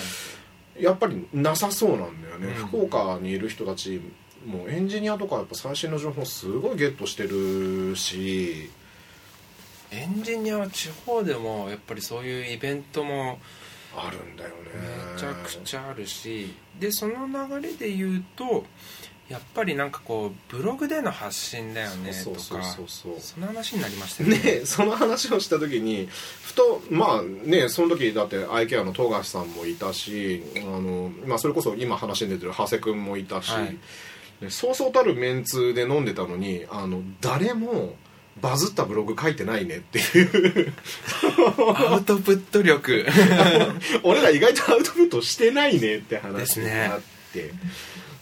い。やっぱりなさそうなんだよね、うん。福岡にいる人たちもうエンジニアとかやっぱ最新の情報すごいゲットしてるし。エンジニアは地方でもやっぱりそういうイベントもあるんだよね。めちゃくちゃあるし。でその流れで言うとやっぱりなんかこうブログでの発信だよねとかそうそうそうそう。その話になりましたよね。ね、その話をした時にふとまあねその時だってアイケアの富樫さんもいたしあの、まあ、それこそ今話に出てる長谷君もいたし、はい。ねそうそうたるメンツで飲んでたのにあの誰もバズったブログ書いてないねっていう。アウトプット力。俺ら意外とアウトプットしてないねって話があって。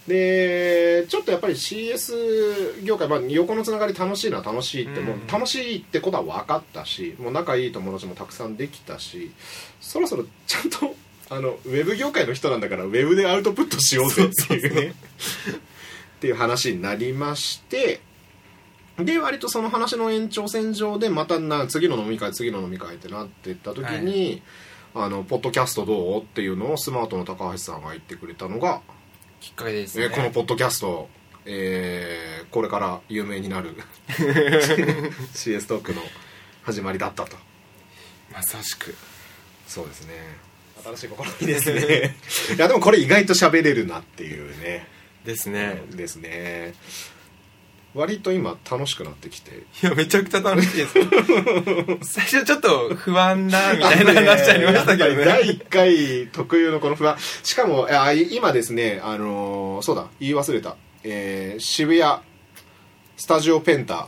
でちょっとやっぱり CS 業界、まあ、横のつながり楽しいのは楽しいって、うんもう楽しいってことは分かったしもう仲いい友達もたくさんできたしそろそろ ちゃんとあのウェブ業界の人なんだからウェブでアウトプットしようぜっていう。ね っていう話になりましてで割とその話の延長線上でまたな次の飲み会次の飲み会ってなってった時に、あのポッドキャストどう？っていうのをスマートの高橋さんが言ってくれたのが、きっかけですね。えーこのポッドキャスト、えーこれから有名になる CS トークの始まりだったと。まさしく。そうですね。新しい試みですね。いやでもこれ意外と喋れるなっていうね。ですね。ですね割と今楽しくなってきて。いやめちゃくちゃ楽しいです。最初ちょっと不安だみたいな話ありましたけどね。第1回特有のこの不安。しかもあ今ですねあのーそうだ。言い忘れた、えー渋谷スタジオペンタ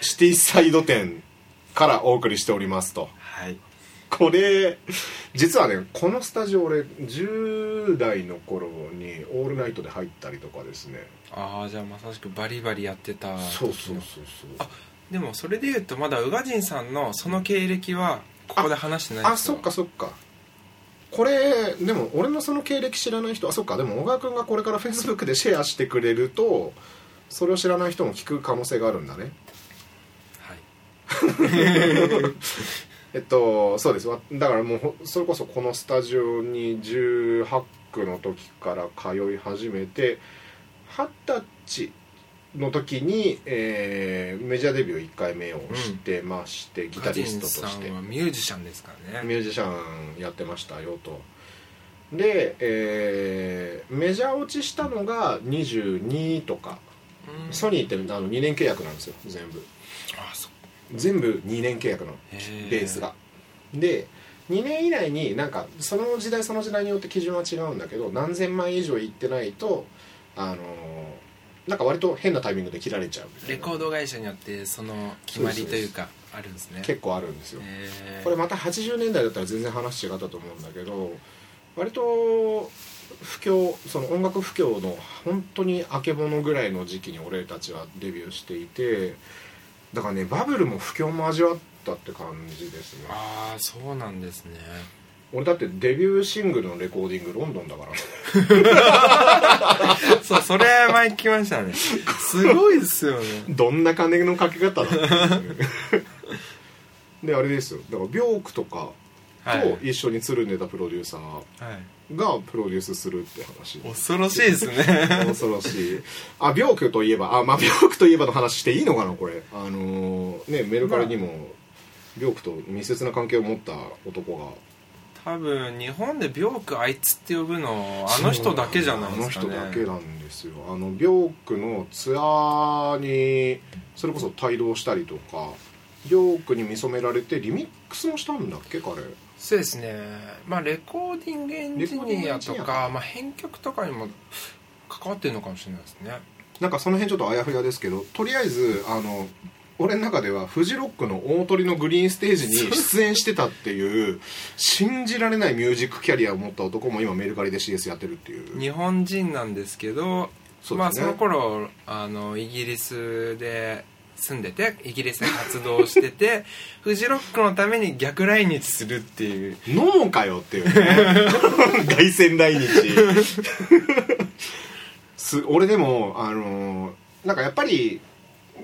シティサイド店からお送りしておりますと。はい これ実はねこのスタジオ俺10代の頃にオールナイトで入ったりとかですね。ああじゃあまさしくバリバリやってたそうそうそうそう。あでもそれで言うとまだ宇賀神さんのその経歴はここで話してないですよ。あそっかそっか。これでも俺のその経歴知らない人あそっか。でも小川君がこれからフェイスブックでシェアしてくれるとそれを知らない人も聞く可能性があるんだね。はい えっとそうです。わだからもうほそれこそこのスタジオに18区の時から通い始めて二十歳の時に、えーメジャーデビュー1回目をしてまして、ギタリストとして。神さんはミュージシャンですからね。ミュージシャンやってましたよと。で、えーメジャー落ちしたのが22とか、うん。ソニーってあの2年契約なんですよ全部。あそ全部2年契約のベースが。で2年以内になんかその時代その時代によって基準は違うんだけど何千万以上いってないとあのーなんか割と変なタイミングで切られちゃう。レコード会社によってその決まりというかあるんですね。結構あるんですよ。これまた80年代だったら全然話違ったと思うんだけど割と不況その音楽不況の本当にあけぼのぐらいの時期に俺たちはデビューしていてだからねバブルも不況も味わったって感じですね。ああそうなんですね。俺だってデビューシングルのレコーディングロンドンだから。そうそれ前聞きましたね。すごいですよね。どんな金のかけ方だであれですよ。だからビョークとかはいと一緒につるんでたプロデューサーはい。がプロデュースするって話。恐ろしいですね。恐ろしい。あビョークといえばあまあビョークといえばの話していいのかなこれ。あのーねメルカリにもビョークと密接な関係を持った男が。多分日本でビョークあいつって呼ぶのあの人だけじゃないですかね。あの人だけなんですよ。あのビョークのツアーにそれこそ帯同したりとかビョークに見初められてリミックスもしたんだっけ彼そうですね。まあレコーディングエンジニアとか、まあ、編曲とかにも関わってるのかもしれないですね。なんかその辺ちょっとあやふやですけどとりあえずあの俺の中ではフジロックの大鳥のグリーンステージに出演してたっていう信じられないミュージックキャリアを持った男も今メルカリで CS やってるっていう。日本人なんですけどそね。まあ、その頃あのイギリスで住んでてイギリスで活動してて フジロックのために逆来日するっていう。飲もかよっていうね。凱旋来日。す俺でもあのなんかやっぱり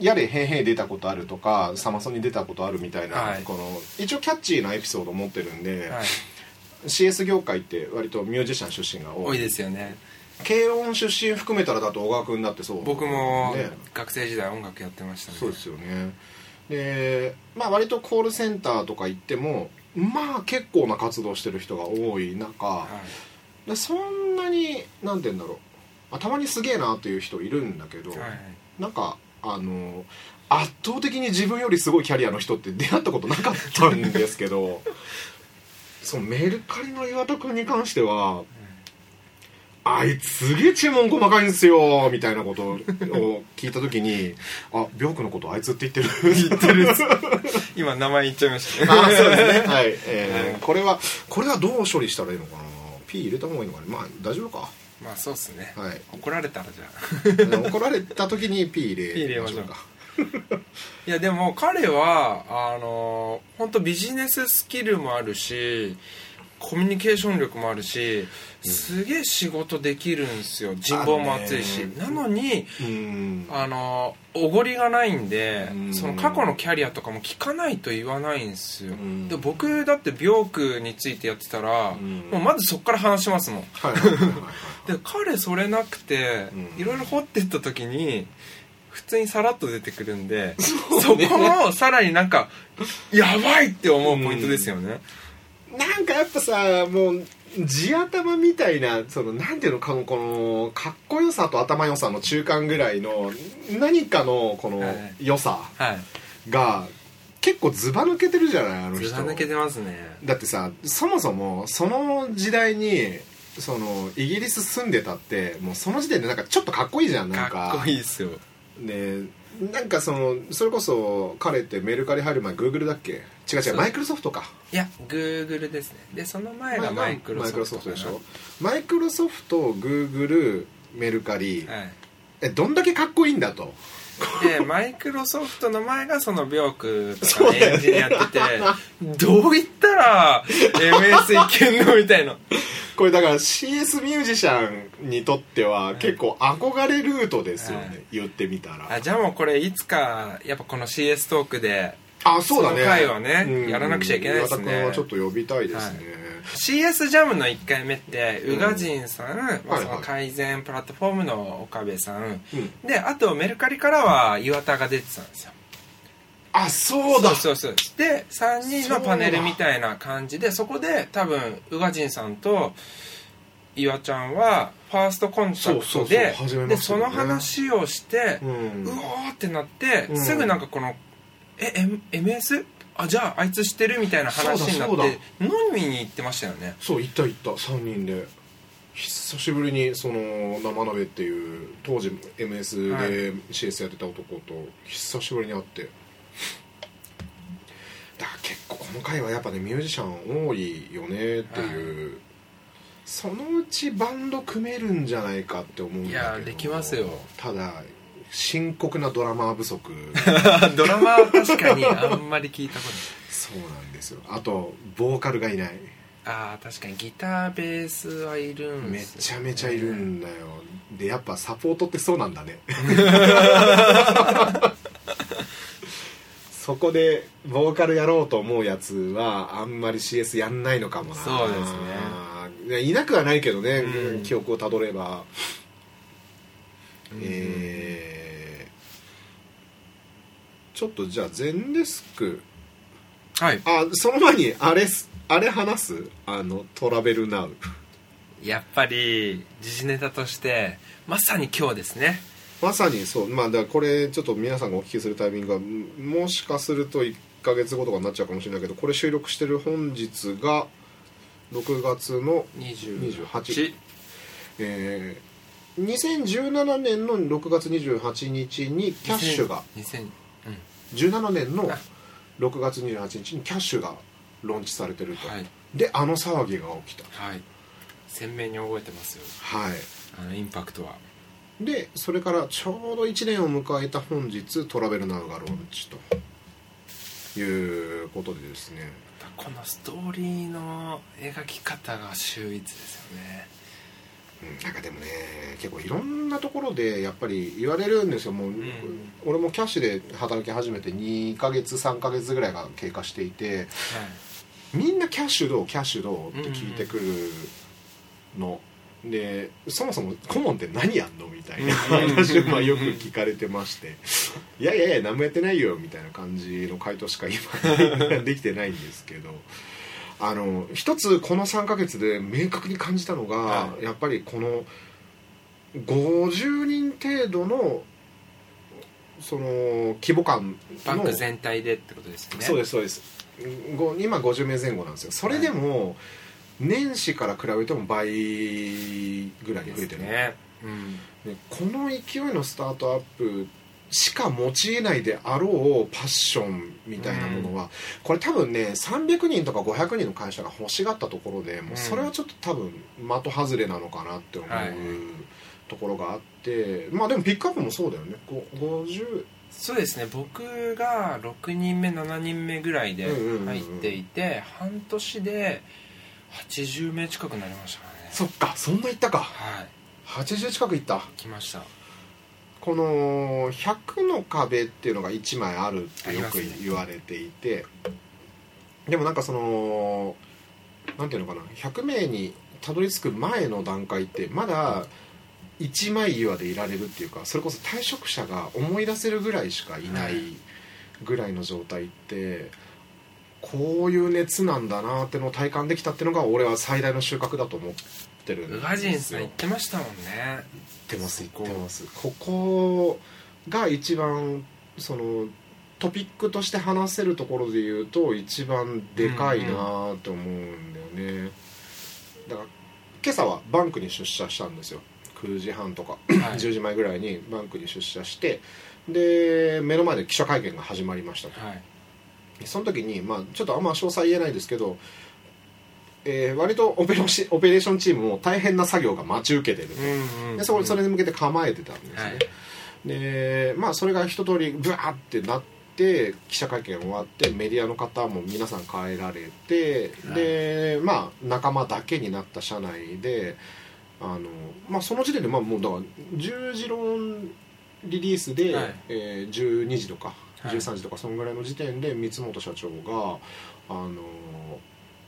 やれへんへん出たことあるとかサマソニ出たことあるみたいな、はい。この一応キャッチーなエピソードを持ってるんで、はい。CS 業界って割とミュージシャン出身が多い。多いですよね軽音出身含めたらだと小川君だってそう。僕もね。学生時代音楽やってましたね。そうですよね。でまあ割とコールセンターとか行ってもまあ結構な活動してる人が多い中、はい。でそんなになんて言うんだろう、まあ、たまにすげえなっていう人いるんだけど、はいなんかあの圧倒的に自分よりすごいキャリアの人って出会ったことなかったんですけど そのメルカリの岩田君に関しては、あいつすげえ注文細かいんですよみたいなことを聞いた時にあビョークのことあいつって言ってる。言ってる今名前言っちゃいましたあそうですね。はい、えーこれはこれはどう処理したらいいのかな？P 入れた方がいいのかな？まあ大丈夫か？まあそうっすね、はい。怒られたらじゃあ。怒られた時に P 入れ P 入れましょうか。いやでも彼はあの本当ビジネススキルもあるしコミュニケーション力もあるしすげえ仕事できるんですよ。人望も厚いし。なのにうん。あのおごりがないんでうん。その過去のキャリアとかも聞かないと言わないんですよ。うん。で僕だって病区についてやってたらん。もうまずそっから話しますもん。で彼それなくてうん。いろいろ掘ってった時に普通にさらっと出てくるんでそこもさらになんかやばいって思うポイントですよね、なんかやっぱさもう地頭みたいなそのなんていうのかのこのかっこよさと頭良さの中間ぐらいの何かのこのはい。良さはいが結構ずば抜けてるじゃないあの人。ずば抜けてますね。だってさそもそもその時代にそのイギリス住んでたってもうその時点でなんかちょっとかっこいいじゃんなんか。かっこいいですよ。でなんかそのそれこそ彼ってメルカリ入る前グーグルだっけ？違う違そう。うマイクロソフトか。いやグーグルですね。でその前がマイクロソフトマイクロソフトでしょ？マイクロソフトグーグルメルカリ、はい。えどんだけかっこいいんだと でマイクロソフトの前がそのビョークとそうだよね。かエンジニアやっててどう言ったら MS いけんのみたいな。これだから CS ミュージシャンにとっては結構憧れルートですよね、はい言ってみたら。あじゃあもうこれいつかやっぱこの CS トークであそうだね。回はねうん。やらなくちゃいけないですね。はちょっと呼びたいですね、CS ジャムの1回目ってうん宇賀神さん、まあ、はいその改善プラットフォームの岡部さん、うん。であとメルカリからは岩田が出てたんですよ。あそうだ。そうそうそう。で3人のパネルみたいな感じでそこで多分宇賀神さんと岩ちゃんはファーストコンタクトででその話をして、ううんおーってなって、うん。すぐなんかこの「え M- MS? あじゃああいつ知ってる?」みたいな話になって飲みに行ってましたよね。そう行った行った。3人で。久しぶりにその生鍋ってい。う当時 MS はいで CS やってた男と久しぶりに会って、だから結構この回はやっぱねミュージシャン多いよねっていう、そのうちバンド組めるんじゃないかって思うんだけど。いやできますよ。ただ深刻なドラマー不足。ドラマは確かにあんまり聞いたことない。そうなんですよ。あとボーカルがいない。ああ確かにギターベースはいるんめですよちゃめちゃいるんだよ。でやっぱサポートってそうなんだね。そこでボーカルやろうと思うやつはあんまり CS やんないのかもな。そうですね。いなくはないけどね、うん。記憶をたどれば、うん。えちょっとじゃあ全デスク。はい。あその前にあれあれ話す？あのトラベルナウ。やっぱり時事ネタとしてまさに今日ですね。まさにそう。まあだこれちょっと皆さんがお聞きするタイミングがもしかすると1か月後とかになっちゃうかもしれないけどこれ収録してる本日が6月の28えー、2017年の6月28日にキャッシュが。2020 2017年の6月28日にキャッシュがローンチされてると、はい、であの騒ぎが起きた、はい、鮮明に覚えてますよ。はい。あのインパクトは。でそれからちょうど1年を迎えた本日トラベルナウがローンチということでですね。このストーリーの描き方が秀逸ですよね。うん。なんかでもね結構いろんなところでやっぱり言われるんですよ。もう、ん。俺もキャッシュで働き始めて2ヶ月3ヶ月ぐらいが経過していてみんなキャッシュどうキャッシュどうって聞いてくるの、でそもそも顧問って何やんのみたいな話をまあよく聞かれてまして。いやいやいや何もやってないよみたいな感じの回答しか今 できてないんですけどあの一つこの3ヶ月で明確に感じたのが、はい。やっぱりこの50人程度のその規模感のバンク全体でってことですよね。そうですそうです。ご今50名前後なんですよ。それでも年始から比べても倍ぐらいに増えてる、ね。うん。でこの勢いのスタートアップしか用いないであろうパッションみたいなものは、これ多分ね300人とか500人の会社が欲しがったところでもうそれはちょっと多分的外れなのかなって思うはい。ところがあってまあでもピックアップもそうだよね。こ50そうですね。僕が6人目7人目ぐらいでうんうんうんうん。入っていて半年で80名近くなりましたね。そっかそんないったか。はい。80近くいった。来ましたこの100の壁っていうのが1枚あるってよく言われていて、でもなんかそのなんていうのかな100名にたどり着く前の段階ってまだ一枚岩でいられるっていうかそれこそ退職者が思い出せるぐらいしかいなはい。いぐらいの状態ってこういう熱なんだなってのを体感できたっていうのが俺は最大の収穫だと思ってるんですよ。宇賀神さん言ってましたもんね。言ってます言そこってます。ここが一番そのトピックとして話せるところで言うと一番でかいなと思うんだよね、だから今朝はバンクに出社したんですよ。9時半とかはい。10時前ぐらいにバンクに出社してで目の前で記者会見が始まりましたと。はい。その時に、まあ、ちょっとあんま詳細言えないですけど、えー割とオペレーシオペレーションチームも大変な作業が待ち受けてる。と、うんうん。でそこそれに向けて構えてたんですね、はい。でまあそれが一通りブワーってなって記者会見終わってメディアの方も皆さん帰られて、はい。でまあ仲間だけになった社内であの、まあ、その時点でまあもうだから10時論リリースで、はい。えー12時とかはい。13時とかそのぐらいの時点で三本社長があの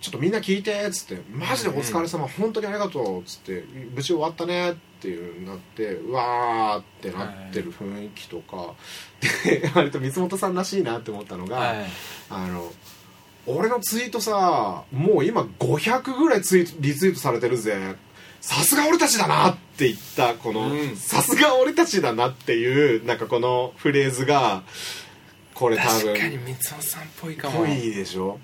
ちょっとみんな聞いてっつって「マジでお疲れ様、本当にありがとう」っつって「無事終わったね」っていうなってうわーってなってる雰囲気とか、で 割と三本さんらしいなって思ったのが、はい。あの俺のツイートさもう今500ぐらいツイートリツイートされてるぜ。さすが俺たちだなって言ったこのうん。さすが俺たちだなっていうなんかこのフレーズがこれ多分確かに三尾さんっぽいかも。ぽいでしょ？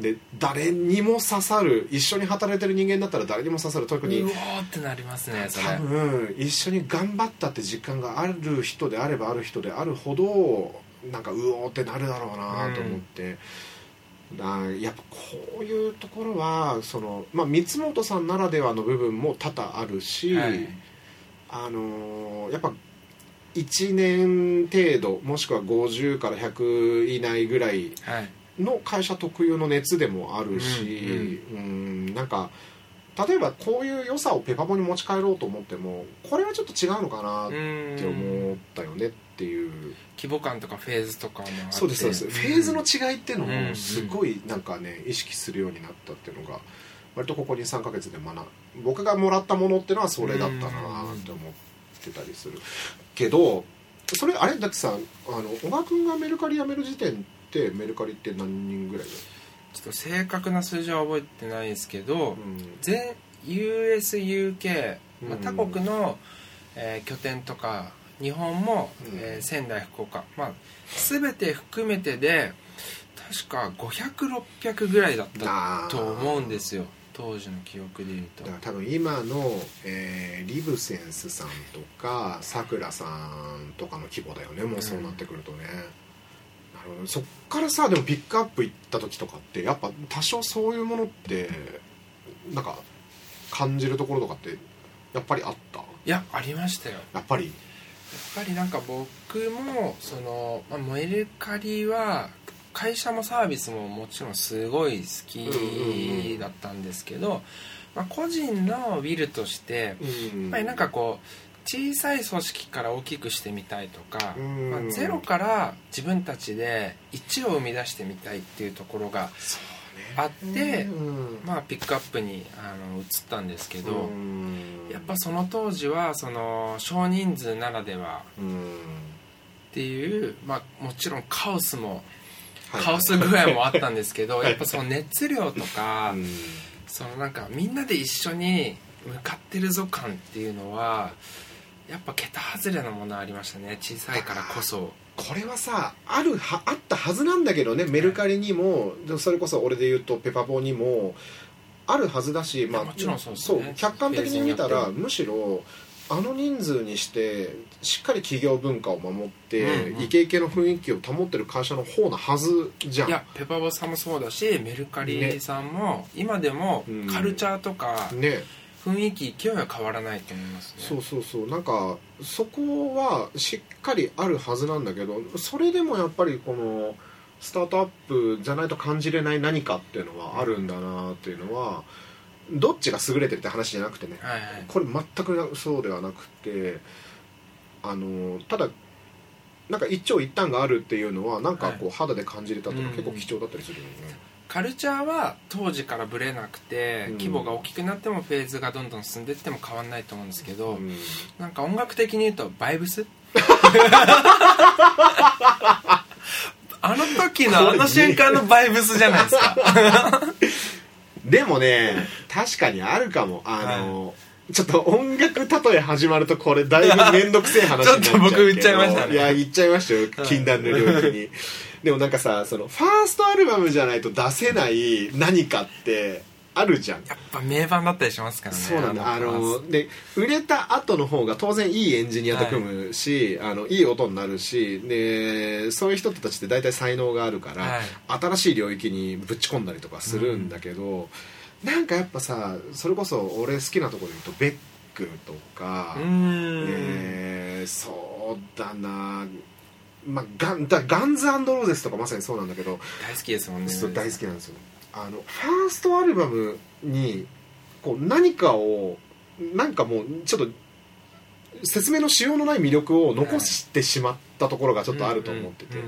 で誰にも刺さる一緒に働いてる人間だったら誰にも刺さる。特にうおーってなりますねそれ。多分一緒に頑張ったって実感がある人であればある人であるほどなんかうおーってなるだろうなと思って、あーやっぱこういうところはその、まあ、三本さんならではの部分も多々あるし、はい。あのーやっぱ1年程度もしくは50から100以内ぐらいの会社特有の熱でもあるし、うんなんか例えばこういう良さをペパボに持ち帰ろうと思ってもこれはちょっと違うのかなって思ったよねっていう。規模感とかフェーズとかもそうですそうです、んフェーズの違いっていうのうん。をすごいなんかね意識するようになったっていうのが割とここに3ヶ月で学ん僕がもらったものっていうのはそれだったなって思ってたりするけどそれあれ？だってさあの小川君がメルカリ辞める時点ってメルカリって何人ぐらいちょっと正確な数字は覚えてないですけど、うん。全 USUK、まあ、うん。他国の、えー拠点とか日本も、うん。えー仙台福岡、まあ、全て含めてで確か500600ぐらいだったと思うんですよ。当時の記憶でいうと。だから多分今の、えーリブセンスさんとかさくらさんとかの規模だよね。もうそうなってくるとね、なるそっからさでもピックアップ行った時とかってやっぱ多少そういうものってなんか感じるところとかってやっぱりあった？いやありましたよ。やっぱり？やっぱりなんか僕もその、まあ、メルカリは会社もサービスももちろんすごい好きだったんですけど、まあ、個人のビルとしてうん。やっぱりなんかこう小さい組織から大きくしてみたいとか、うん。まあ、ゼロから自分たちで1を生み出してみたいっていうところがあって、うん。まあ、ピックアップにあの移ったんですけど、うん。やっぱその当時はその少人数ならではうんっていう、まあ、もちろんカオスもはい。カオス具合もあったんですけど、やっぱその熱量とか、うん。そのなんかみんなで一緒に向かってるぞ感っていうのはやっぱ桁外れなものありましたね。小さいからこそ。これはさあるはあったはずなんだけどね。メルカリにもそれこそ俺で言うとペパボにもあるはずだし、まあ、もちろんそうですね。客観的に見たらむしろあの人数にしてしっかり企業文化を守って、うんうん。イケイケの雰囲気を保ってる会社の方なはずじゃん。いやペパボさんもそうだしメルカリさんも今でもうん。カルチャーとかね雰囲気勢いは変わらないと思いますね。そうそうそう。なんかそこはしっかりあるはずなんだけどそれでもやっぱりこのスタートアップじゃないと感じれない何かっていうのはあるんだなっていうのはどっちが優れてるって話じゃなくてね。はいはい。これ全くそうではなくてあのただなんか一長一短があるっていうのはなんかこう肌で感じれたっていうのは結構貴重だったりするよね、カルチャーは当時からブレなくて、うん。規模が大きくなってもフェーズがどんどん進んでいっても変わんないと思うんですけど、うん。なんか音楽的に言うとバイブス？あの時のあの瞬間のバイブスじゃないですか。でもね確かにあるかも。あの、ちょっと音楽例え始まるとこれだいぶ面倒くせえ話になっちゃうけど。ちょっと僕言っちゃいましたね。いや言っちゃいましたよ。禁断の領域にでもなんかさそのファーストアルバムじゃないと出せない何かってあるじゃん。やっぱ名盤だったりしますからねそうなんだ。あのので売れた後の方が当然いいエンジニアと組むし、い、あのいい音になるしでそういう人たちって大体才能があるから、はい。新しい領域にぶち込んだりとかするんだけど、なんかやっぱさそれこそ俺好きなところで言うとベックとか、えーそうだなまあ、ガンだガンズローゼスとかまさにそうなんだけど、大好きですもんね。大好きなんですよ。あのファーストアルバムにこう何かをなんかもうちょっと説明のしようのない魅力を残してしまったところがちょっとあると思ってて、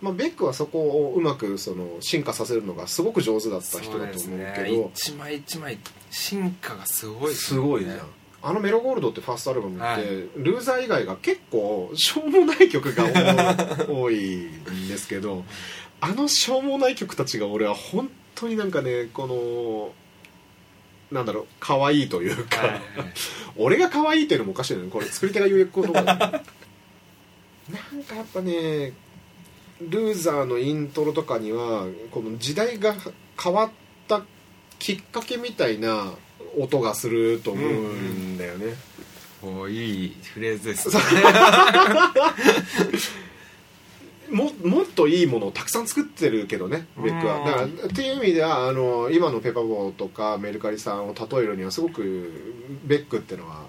まあ、ベックはそこをうまくその進化させるのがすごく上手だった人だと思うけど。ね。一枚一枚進化がすごいですすごいじゃんあの「メロゴールド」ってファーストアルバムって、はい。ルーザー以外が結構しょうもない曲が多 多いんですけどあのしょうもない曲たちが俺は本当になんかねこのなんだろう可愛いというか、はい。は い俺が可愛いっていうのもおかしいのよこれ作り手が言うことだ なんかやっぱねルーザーのイントロとかにはこの時代が変わったきっかけみたいな音がすると思うんだよね、おいいフレーズです ももっといいものをたくさん作ってるけどねベックは。うん。だからっていう意味ではあの今のペパボーとかメルカリさんを例えるにはすごくベックってのは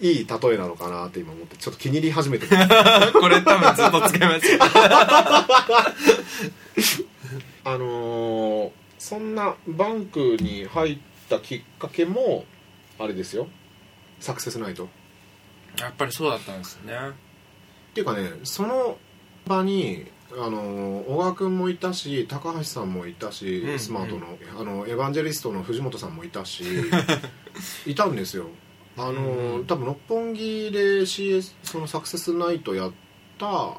いい例えなのかなって今思ってちょっと気に入り始めてるこれ多分ずっと使います。よ あのーそんなバンクに入ったったきっかけもあれですよ。サクセスナイト。やっぱりそうだったんですね。っていうかねその場にあの小川君もいたし高橋さんもいたし、うんスマートのあのエヴァンジェリストの藤本さんもいたし いたんですよ。あの、うん多分六本木で CS そのサクセスナイトやった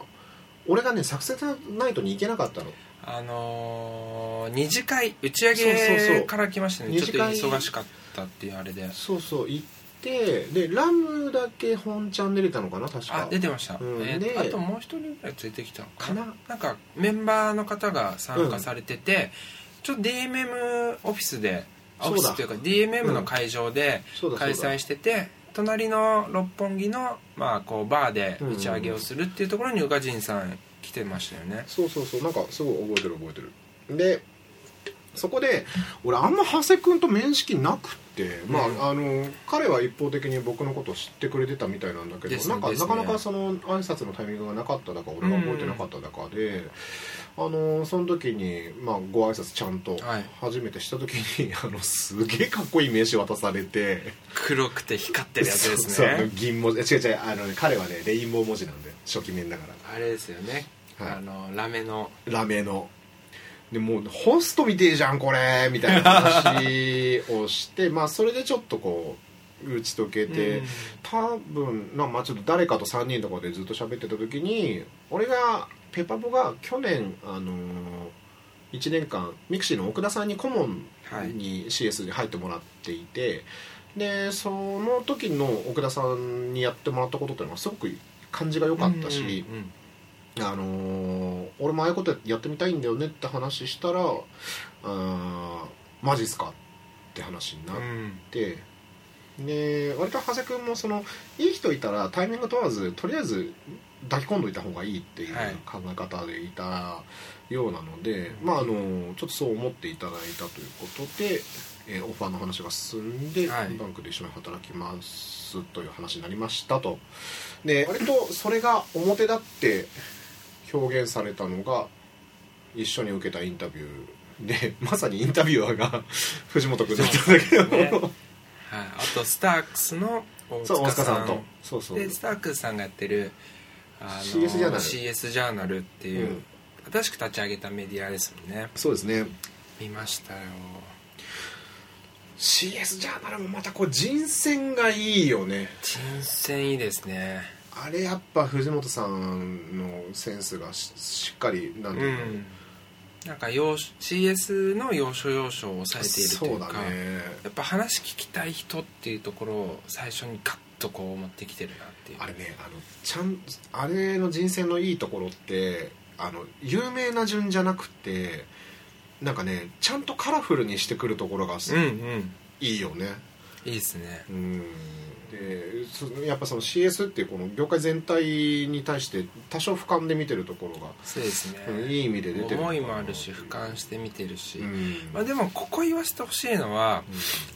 俺がねサクセスナイトに行けなかったのあのー二次会打ち上げから来ましたね。ちょっと忙しかったっていうあれで。そうそう行ってでラムだけ本ちゃん出れたのかな確か。あ出てました、うん。えーであともう一人ぐらい連れてきたのかな。かな？なんかメンバーの方が参加されてて、ちょっと DMM オフィスでオフィスっていうか DMM の会場で開催してて、隣の六本木の、まあ、こうバーで打ち上げをするっていうところに宇賀神さん来てましたよね。そうそうそう。なんかすごい覚えてる覚えてる。でそこで俺あんま長谷君と面識なくって、まあうん。あの彼は一方的に僕のことを知ってくれてたみたいなんだけど、ねなんかなかなかその挨拶のタイミングがなかっただか俺が覚えてなかっただかで、あのその時に、まあ、ご挨拶ちゃんとはい。初めてした時に、あのすげえかっこいい名刺渡されて黒くて光ってるやつですそうそう銀文字違う違うあの、ね、彼はねレインボー文字なんで初期面だからあれですよね、はい。あのラメの。ラメの。でもうホストみてえじゃんこれみたいな話をして まあそれでちょっとこう打ち解けて、うん。多分なまあちょっと誰かと3人とかでずっと喋ってた時に俺がペパボが去年あのー、1年間ミクシーの奥田さんに顧問に CS に入ってもらっていて、でその時の奥田さんにやってもらったことっていうのはすごく感じが良かったし、うんうんあのー俺もああいうことやってみたいんだよねって話したら「あーマジっすか?」って話になっうん。て、で割と長谷君もそのいい人いたらタイミング問わずとりあえず抱き込んどいた方がいいっていうはい。考え方でいたようなので、まああのちょっとそう思っていただいたということで、えーオファーの話が進んで、はい。バンクで一緒に働きますという話になりましたと。で割とそれが表立って表現されたのが一緒に受けたインタビューで まさにインタビュアーが 藤本君だったんだけど、ね。はい、あとスタークスの大そう大塚さんと。そうそう。でスタークスさんがやってるあの CS ジャーナル。CS ジャーナルっていう、うん。新しく立ち上げたメディアですもんね。そうですね。見ましたよ。CS ジャーナルもまたこう人選がいいよね。新鮮いいですねあれやっぱ藤本さんのセンスがししっかりなんてういうの、ん。なんか要所 CS の要所要所を抑えているとそいううかだね。やっぱ話聞きたい人っていうところを最初にガッとこう持ってきてるなっていう。あれねあのちゃんあれの人選のいいところってあの有名な順じゃなくてなんかねちゃんとカラフルにしてくるところがすうんうん。いいよね。いいですね。うんでそやっぱその CS っていうこの業界全体に対して多少俯瞰で見てるところが、そうですね。うんいい意味で出てる思いもあるし俯瞰して見てるし、うん。まあ、でもここ言わせてほしいのは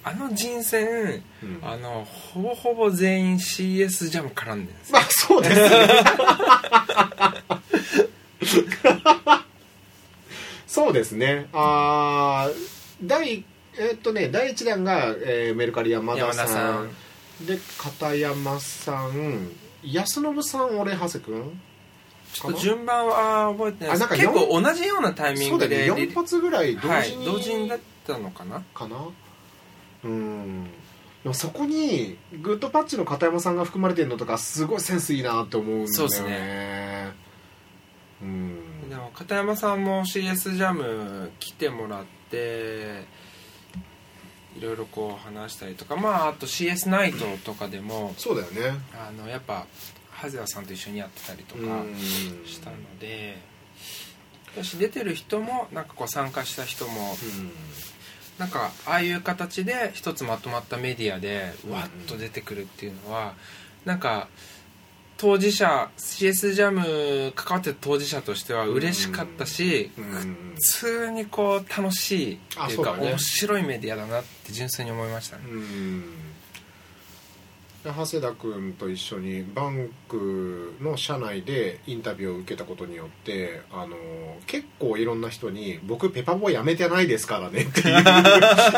あの人選うん。あのほぼほぼ全員 CS ジャム絡んでるんですよ。まあそうです。ね そうですね。あー第えっとね第1弾が、えーメルカリ山田さん。山田さんで片山さん。安信さん俺長谷君？ちょっと順番は覚えてない結構四同じようなタイミンそうだねグでリ4発ぐらい同はい時に、同時にだったのかな？かな？うん。でもそこにグッドパッチの片山さんが含まれてるのとかすごいセンスいいなって思うんだよね。そうっすね。うん。でも片山さんも CS ジャム来てもらっていろいろこう話したりとかまああと CS ナイトとかでもそうだよね。あのやっぱハゼラさんと一緒にやってたりとかうん。したので私出てる人もなんかこう参加した人もうん。なんかああいう形で一つまとまったメディアでうん。わっと出てくるっていうのはなんか当事者 CS ジャム関わってる当事者としては嬉しかったし、うん。普通にこう楽しいっていうか面白いメディアだなって純粋に思いましたね。う長谷田君と一緒にバンクの社内でインタビューを受けたことによってあの結構いろんな人に「僕ペパボやめてないですからね」っていう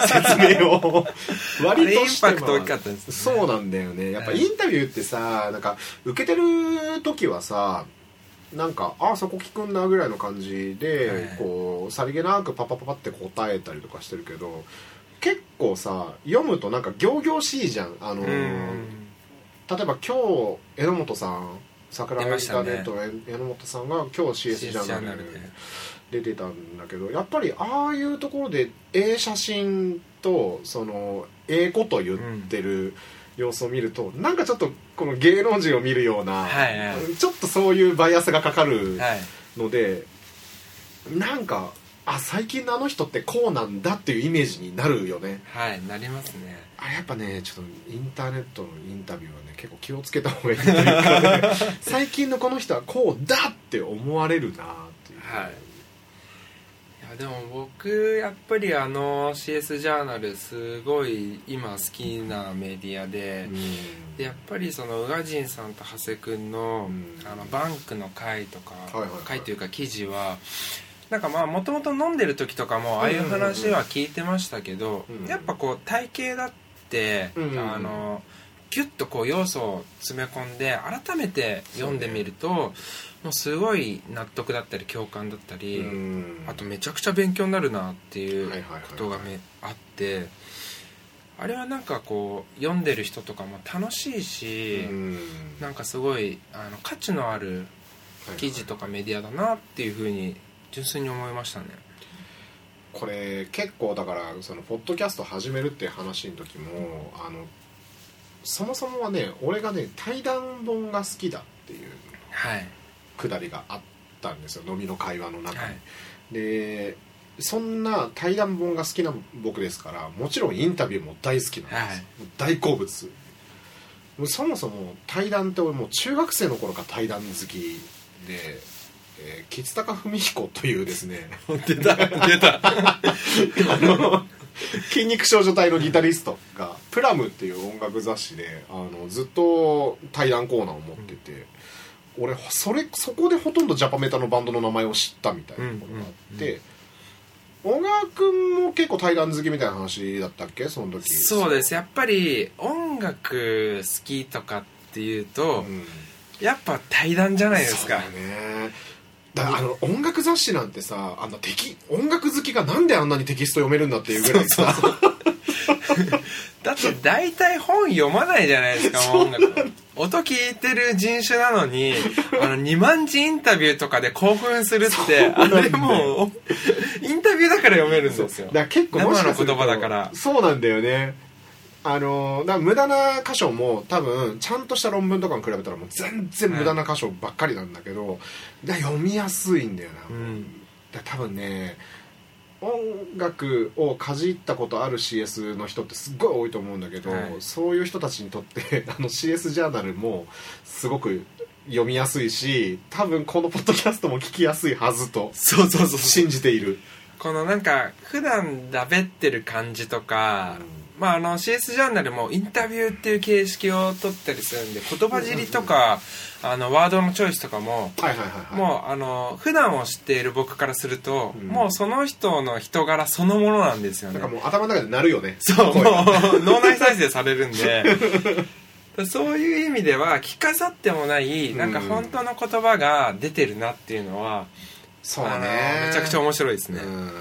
説明を割としてインパクト大きかったですね。そうなんだよね。やっぱインタビューってさなんか受けてる時はさなんかあそこ聞くんだぐらいの感じで、はい。こうさりげなくパパパパって答えたりとかしてるけど結構さ読むとなんか仰々しいじゃん。あのうん例えば今日榎本さん桜井ットの榎本さんが今日 CS ジャーナルで。出てたんだけどやっぱりああいうところでええ写真とそのええこと言ってる様子を見ると、なんかちょっとこの芸能人を見るような、はいはい。ちょっとそういうバイアスがかかるはい。ので、なんかあ最近のあの人ってこうなんだっていうイメージになるよね。はいなりますね。あれやっぱねちょっとインターネットのインタビューはね結構気をつけた方がいいというか、ね、最近のこの人はこうだって思われるなっていう。はい。いやでも僕やっぱりあの CS ジャーナルすごい今好きなメディアで、うん。でやっぱりその宇賀神さんと長谷君の,、うん。あのバンクの回とか、はいはいはい。回というか記事はなんかまあもともと飲んでる時とかもああいう話は聞いてましたけど、うんやっぱこう体型だって、うんあのギュッとこう要素を詰め込んで改めて読んでみると、もうすごい納得だったり共感だったり、うん。あとめちゃくちゃ勉強になるなっていうことがめあってあれはなんかこう読んでる人とかも楽しいし、うん。なんかすごいあの価値のある記事とかメディアだなっていうふうに純粋に思いましたね。これ結構だからそのポッドキャスト始めるっていう話の時もあのそもそもはね俺がね対談本が好きだっていうはい。くだりがあったんですよ。飲みの会話の中に、はい。でそんな対談本が好きな僕ですからもちろんインタビューも大好きなんです、はい。大好物。そもそも対談って俺もう中学生の頃から対談好きで、えー、吉高文彦というですね出た出た。あの筋肉少女隊のギタリストが「プラムっていう音楽雑誌であのずっと対談コーナーを持ってて、俺それそこでほとんどジャパメタのバンドの名前を知ったみたいなことがあって、小川君も結構対談好きみたいな話だったっけ？その時。そうです。やっぱり音楽好きとかっていうと、うん。やっぱ対談じゃないですか。そうだよねだからあの音楽雑誌なんてさあんなテキ音楽好きがなんであんなにテキスト読めるんだっていうぐらいさ。だって大体本読まないじゃないですか音楽。音聞いてる人種なのにあの2万字インタビューとかで興奮するってあれもうインタビューだから読めるんですよ。だから結構生の言葉だから。そうなんだよねあのだ無駄な箇所も多分ちゃんとした論文とかに比べたらもう全然無駄な箇所ばっかりなんだけど、だ読みやすいんだよな、うん。だ多分ね音楽をかじったことある CS の人ってすっごい多いと思うんだけど、はい。そういう人たちにとって あの CS ジャーナルもすごく読みやすいし多分このポッドキャストも聞きやすいはずとそうそうそう信じている。このなんか普段だべってる感じとか、まああの CS ジャーナルもインタビューっていう形式を取ったりするんで言葉尻とか、あのワードのチョイスとかもはいはいはいはい。もうあの普段を知っている僕からすると、うん。もうその人の人柄そのものなんですよね。なんかもう頭の中で鳴るよね。そう。もう脳内再生されるんで。そういう意味では着飾ってもないなんか本当の言葉が出てるなっていうのは、そうね。めちゃくちゃ面白いですね、うん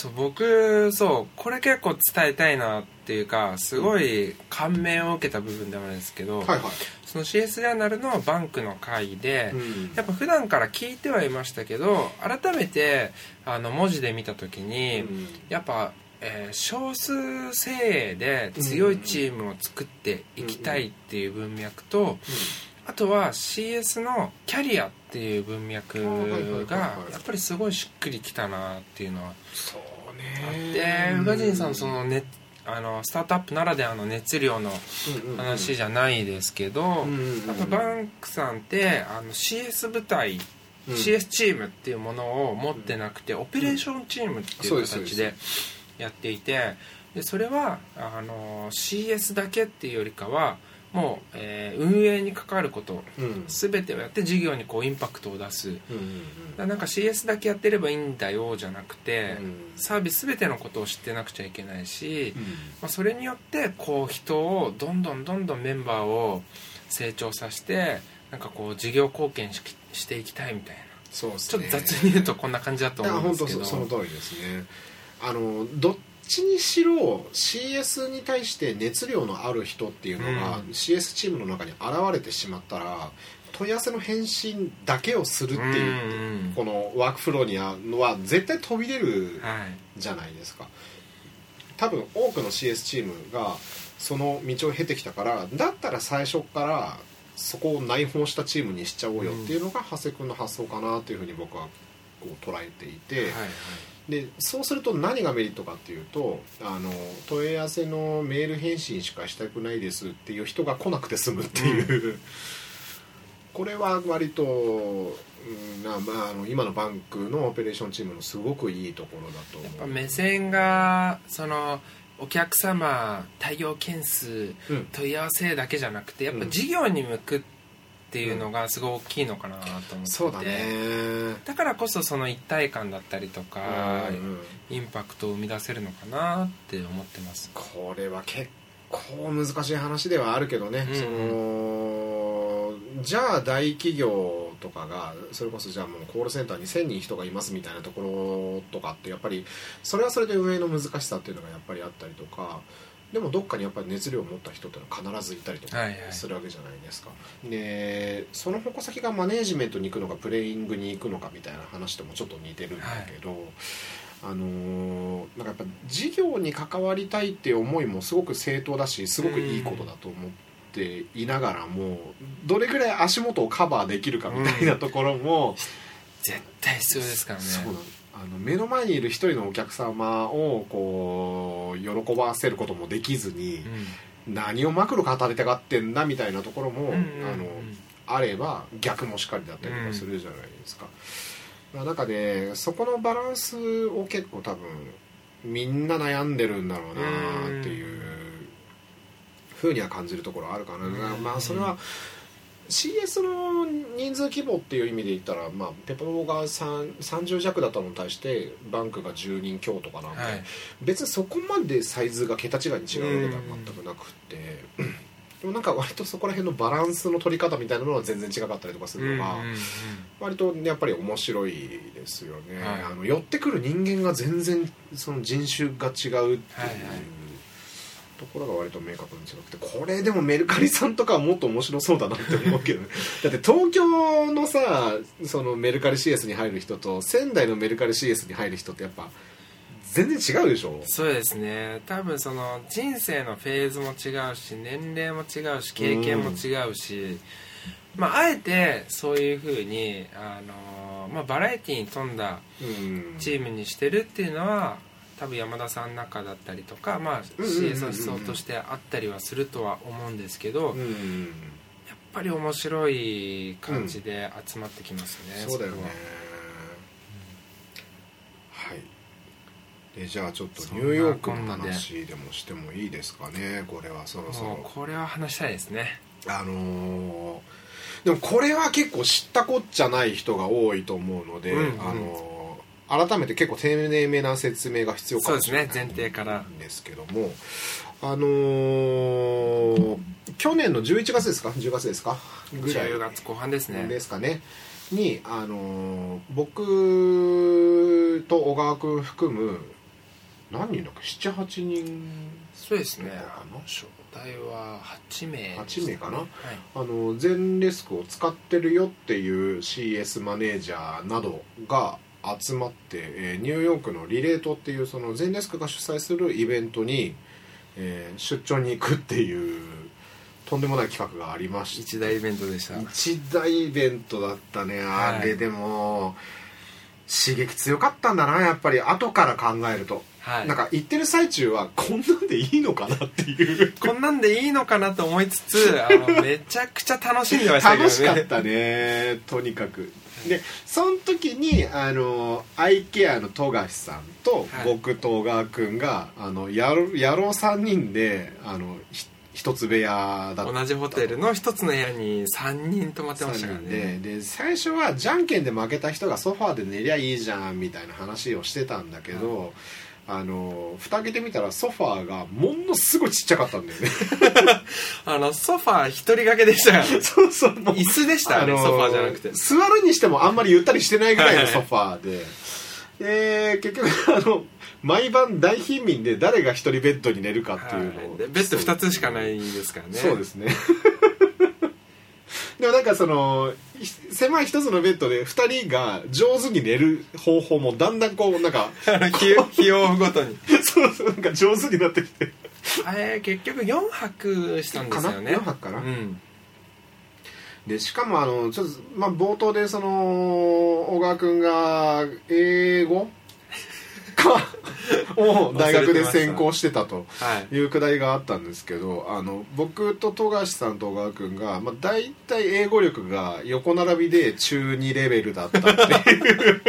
そう僕そうこれ結構伝えたいなっていうかすごい感銘を受けた部分でもあるんですけど、はいはい。その CS ジャーナルのバンクの会で、うん。やっぱ普段から聞いてはいましたけど改めてあの文字で見た時に、うん。やっぱ、えー少数精鋭で強いチームを作っていきたいっていう文脈と、あとは CS のキャリアっていう文脈がやっぱりすごいしっくりきたなっていうのはあってね宇賀神さんそのねあのスタートアップならではの熱量の話じゃないですけど、うんうんうんあとバンクさんってあの CS 部隊、うん。CS チームっていうものを持ってなくて、オペレーションチームっていう形でやっていてでそれはあの CS だけっていうよりかはもう、えー運営に関わることうん。全てをやって事業にこうインパクトを出す。うんうんらなんか CS だけやってればいいんだよじゃなくて、うん。サービス全てのことを知ってなくちゃいけないし、うん。まあ、それによってこう人をどんどんどんどんメンバーを成長させてなんかこう事業貢献ししていきたいみたいな。そうですね。ちょっと雑に言うとこんな感じだと思うんですけど。本当そその通りですね。あのどっちにしろ CS に対して熱量のある人っていうのが、うん。CS チームの中に現れてしまったら問い合わせの返信だけをするっていう、うんこのワークフローにはのは絶対飛び出るはい。じゃないですか。多分多くの CS チームがその道を経てきたからだったら最初からそこを内包したチームにしちゃおうよっていうのが長谷君の発想かなというふうに僕はこう捉えていて、はいはいでそうすると何がメリットかっていうとあの問い合わせのメール返信しかしたくないですっていう人が来なくて済むっていう、これは割と、うんまあまあ、あの今のバンクのオペレーションチームのすごくいいところだとやっぱ思う。目線がそのお客様対応件数うん。問い合わせだけじゃなくてやっぱ事業に向くっていうのがすごい大きいのかなと思ってて、そうだね。だからこそその一体感だったりとか、うんうんインパクトを生み出せるのかなって思ってます。これは結構難しい話ではあるけどね、うんそのじゃあ大企業とかがそれこそじゃあもうコールセンターに1000人人がいますみたいなところとかってやっぱりそれはそれで運営の難しさっていうのがやっぱりあったりとかでもどっかにやっぱり熱量を持った人っていうのは必ずいたりとかはいはい。するわけじゃないですか、でその矛先がマネージメントに行くのかプレイングに行くのかみたいな話ともちょっと似てるんだけど、あのーなんかやっぱ事業に関わりたいっていう思いもすごく正当だしすごくいいことだと思っていながらもどれぐらい足元をカバーできるかみたいなところも、絶対必要ですからね。そうなのあの目の前にいる一人のお客様をこう喜ばせることもできずに、何をマクロ語りたがってんだみたいなところも、うんうんうんあのあれば逆もしかりだったりとかするじゃないですか、まあなんかねそこのバランスを結構多分みんな悩んでるんだろうなっていうふうには感じるところあるかな、うん。まあそれは CS の人数規模っていう意味で言ったら、まあ、ペポが3 30弱だったのに対してバンクが10人強とかなんで、はい。別にそこまでサイズが桁違いに違うわけでは全くなくって、でもなんか割とそこら辺のバランスの取り方みたいなのは全然違かったりとかするのが、割とやっぱり面白いですよね、はい。あの寄ってくる人間が全然その人種が違うっていう、はいはいところが割と明確に違くてこれでもメルカリさんとかはもっと面白そうだなって思うけどね。だって東京のさそのメルカリ CS に入る人と仙台のメルカリ CS に入る人ってやっぱ全然違うでしょ？そうですね。多分その人生のフェーズも違うし年齢も違うし経験も違うし、まあ、あえてそういうふうにあの、まあ、バラエティーに富んだうん。チームにしてるっていうのは多分山田さんの中だったりとか、まあ、うんうんうんうん。CS の思想としてあったりはするとは思うんですけど、やっうんぱり面白い感じで集まってきますね、そうだよね。こは。はい。でじゃあちょっとニューヨークの話でもしてもいいですかねこれはそろそろ。これは話したいですね。あのーでもこれは結構知ったこっちゃない人が多いと思うので、うんうん。あのー改めて結構丁寧めな説明が必要かもしれないそうですね前提からんですけどもあのー去年の11月ですか？10月ですか？ぐらい。10月後半ですね。ですかね。に、あのー僕と小川君含む何人だっけ？78人。そうですね。あの初代は8名8名かな？はい。あの全レスクを使ってるよっていう CS マネージャーなどが集まって、えーニューヨークのリレートっていうその全レスクが主催するイベントに、えー出張に行くっていうとんでもない企画がありまして。一大イベントでした。一大イベントだったねあれはいでも、刺激強かったんだなやっぱり。後から考えると、はい。なんか行ってる最中はこんなんでいいのかなっていう。こんなんでいいのかなと思いつつあのめちゃくちゃ楽しんでましたけどね。楽しかったねとにかくでその時にあのアイケアの富樫さんとはい。僕と小川君があのやろ野郎3人であのひ一つ部屋だった。同じホテルの一つの部屋に3人泊まってましたから3人ねで。で最初はじゃんけんで負けた人がソファーで寝りゃいいじゃんみたいな話をしてたんだけど、あの蓋開けてみたらソファーがものすごいちっちゃかったんだよね。あのソファー一人掛けでしたから そうそう。椅子でしたねあのソファーじゃなくて。座るにしてもあんまりゆったりしてないぐらいのはいはいソファーで、で結局 あの毎晩大貧民で誰が一人ベッドに寝るかっていうのを、はい。でベッド2つしかないですからね。そうですねでもなんかそのひ狭い一つのベッドで2人が上手に寝る方法もだんだんこうなんか 日日を追うごとに。そうそうなんか上手になってきて。あれ結局4泊したんですよね。かな4泊かな？うん。でしかもあのちょっと、まあ、冒頭でその小川君が英語かを大学で専攻してたとはい。いうくだりがあったんですけどあの僕と富樫さんと小川君が、まあ、大体英語力が横並びで中2レベルだったっていう。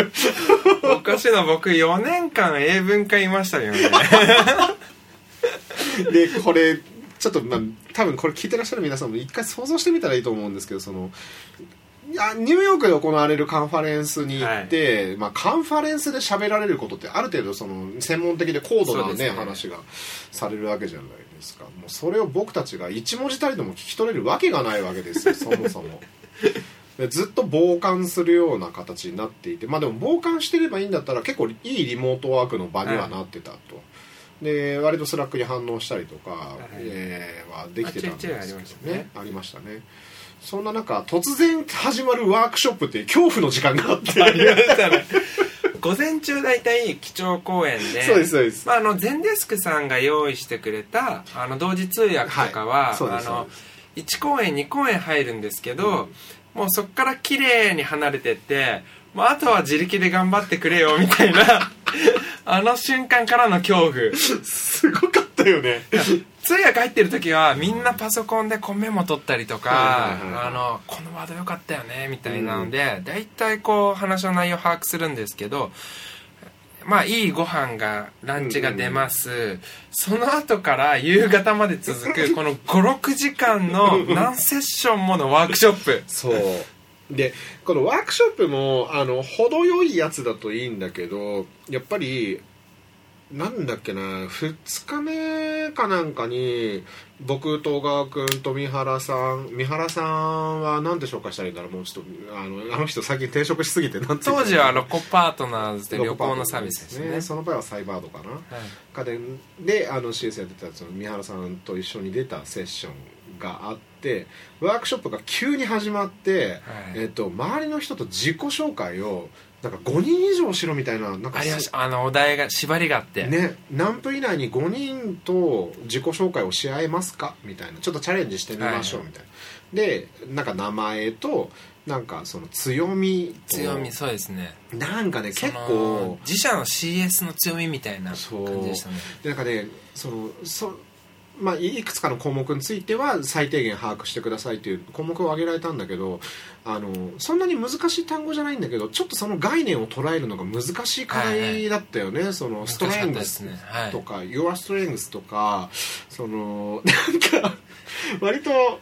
おかしいな僕4年間英文科いましたよね。でこれちょっとまあ多分これ聞いてらっしゃる皆さんも一回想像してみたらいいと思うんですけどそのいやニューヨークで行われるカンファレンスに行って、まあ、カンファレンスで喋られることってある程度その専門的で高度な、ねね。話がされるわけじゃないですか。もうそれを僕たちが一文字たりとも聞き取れるわけがないわけですよ。そもそも。でずっと傍観するような形になっていて。まあでも傍観してればいいんだったら結構いいリモートワークの場にはなってたと、で割とスラックに反応したりとか、い。えーはできてたんですけどあちょいちょいありましたね。ありましたねそんな中突然始まるワークショップっていう恐怖の時間があって。午前中大体基調講演でそうですそうです。まあ、あのゼンデスクさんが用意してくれたあの同時通訳とかは、はいあのそう1公演2公演入るんですけど、もうそこから綺麗に離れてってもうあとは自力で頑張ってくれよみたいなあの瞬間からの恐怖。すごかったよね通訳入ってる時はみんなパソコンでこうメモ取ったりとか、あのこのワードよかったよねみたいなので、大体こう話の内容把握するんですけどまあいいご飯がランチが出ます、その後から夕方まで続くこの 56時間の何セッションものワークショップ。そう。でこのワークショップもあの程よいやつだといいんだけどやっぱりなんだっけな2日目かなんかに僕と小川君と三原さん三原さんは何で紹介したらいいんだろうもうちょっとあのあの人最近転職しすぎてなんて当時はロコパートナーズで旅行のサービスですね。その場合はサイバードかな。はい。家電であの CS やってたその三原さんと一緒に出たセッションがあってワークショップが急に始まって、えっと周りの人と自己紹介をなんか5人以上しろみたいななんかあのお題が縛りがあって、ね、何分以内に5人と自己紹介をし合えますか？みたいな。ちょっとチャレンジしてみましょうはい。みたいな、でなんか名前となんかその強みと強みそうですね。なんかね結構自社の CS の強みみたいなそう感じでしたね。でなんかねそのそまあ、いいくつかの項目については最低限把握してくださいという項目を挙げられたんだけどあのそんなに難しい単語じゃないんだけどちょっとその概念を捉えるのが難しい課題だったよね、その Strengths とか、Your Strengths とかその なんか割と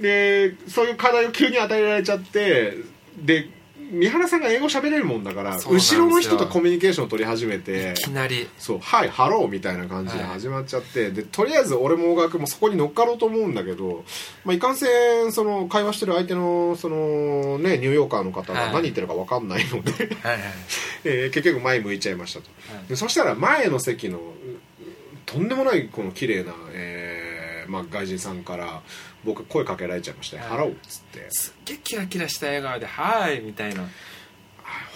でそういう課題を急に与えられちゃってで三原さんが英語喋れるもんだから後ろの人とコミュニケーションを取り始めていきなり。そう「Hi hello」みたいな感じで始まっちゃって、でとりあえず俺も小川君もそこに乗っかろうと思うんだけど、まあ、いかんせんその会話してる相手のその、ね、ニューヨーカーの方がはい。何言ってるか分かんないので、はいはい。えー結局前向いちゃいましたと、はい。でそしたら前の席のうとんでもないこの綺麗な、えーまあ、外人さんから僕声かけられちゃいまして「Hi hello」っつって。すっげえキラキラした笑顔で「Hi」みたいな。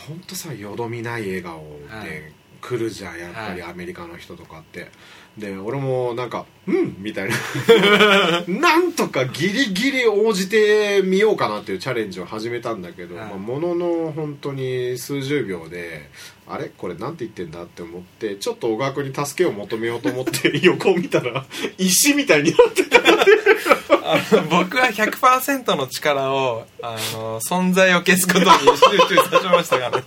本当さよどみない笑顔はい。で来るじゃんやっぱりはアメリカの人とかって、で俺もなんか「うん」みたいな。なんとかギリギリ応じてみようかなっていうチャレンジを始めたんだけど、はい。まあ、ものの本当に数十秒であれこれなんて言ってんだって思ってちょっと小川君に助けを求めようと思って 横を見たら石みたいになってた僕は100%の力をあの存在を消すことに集中させましたからね。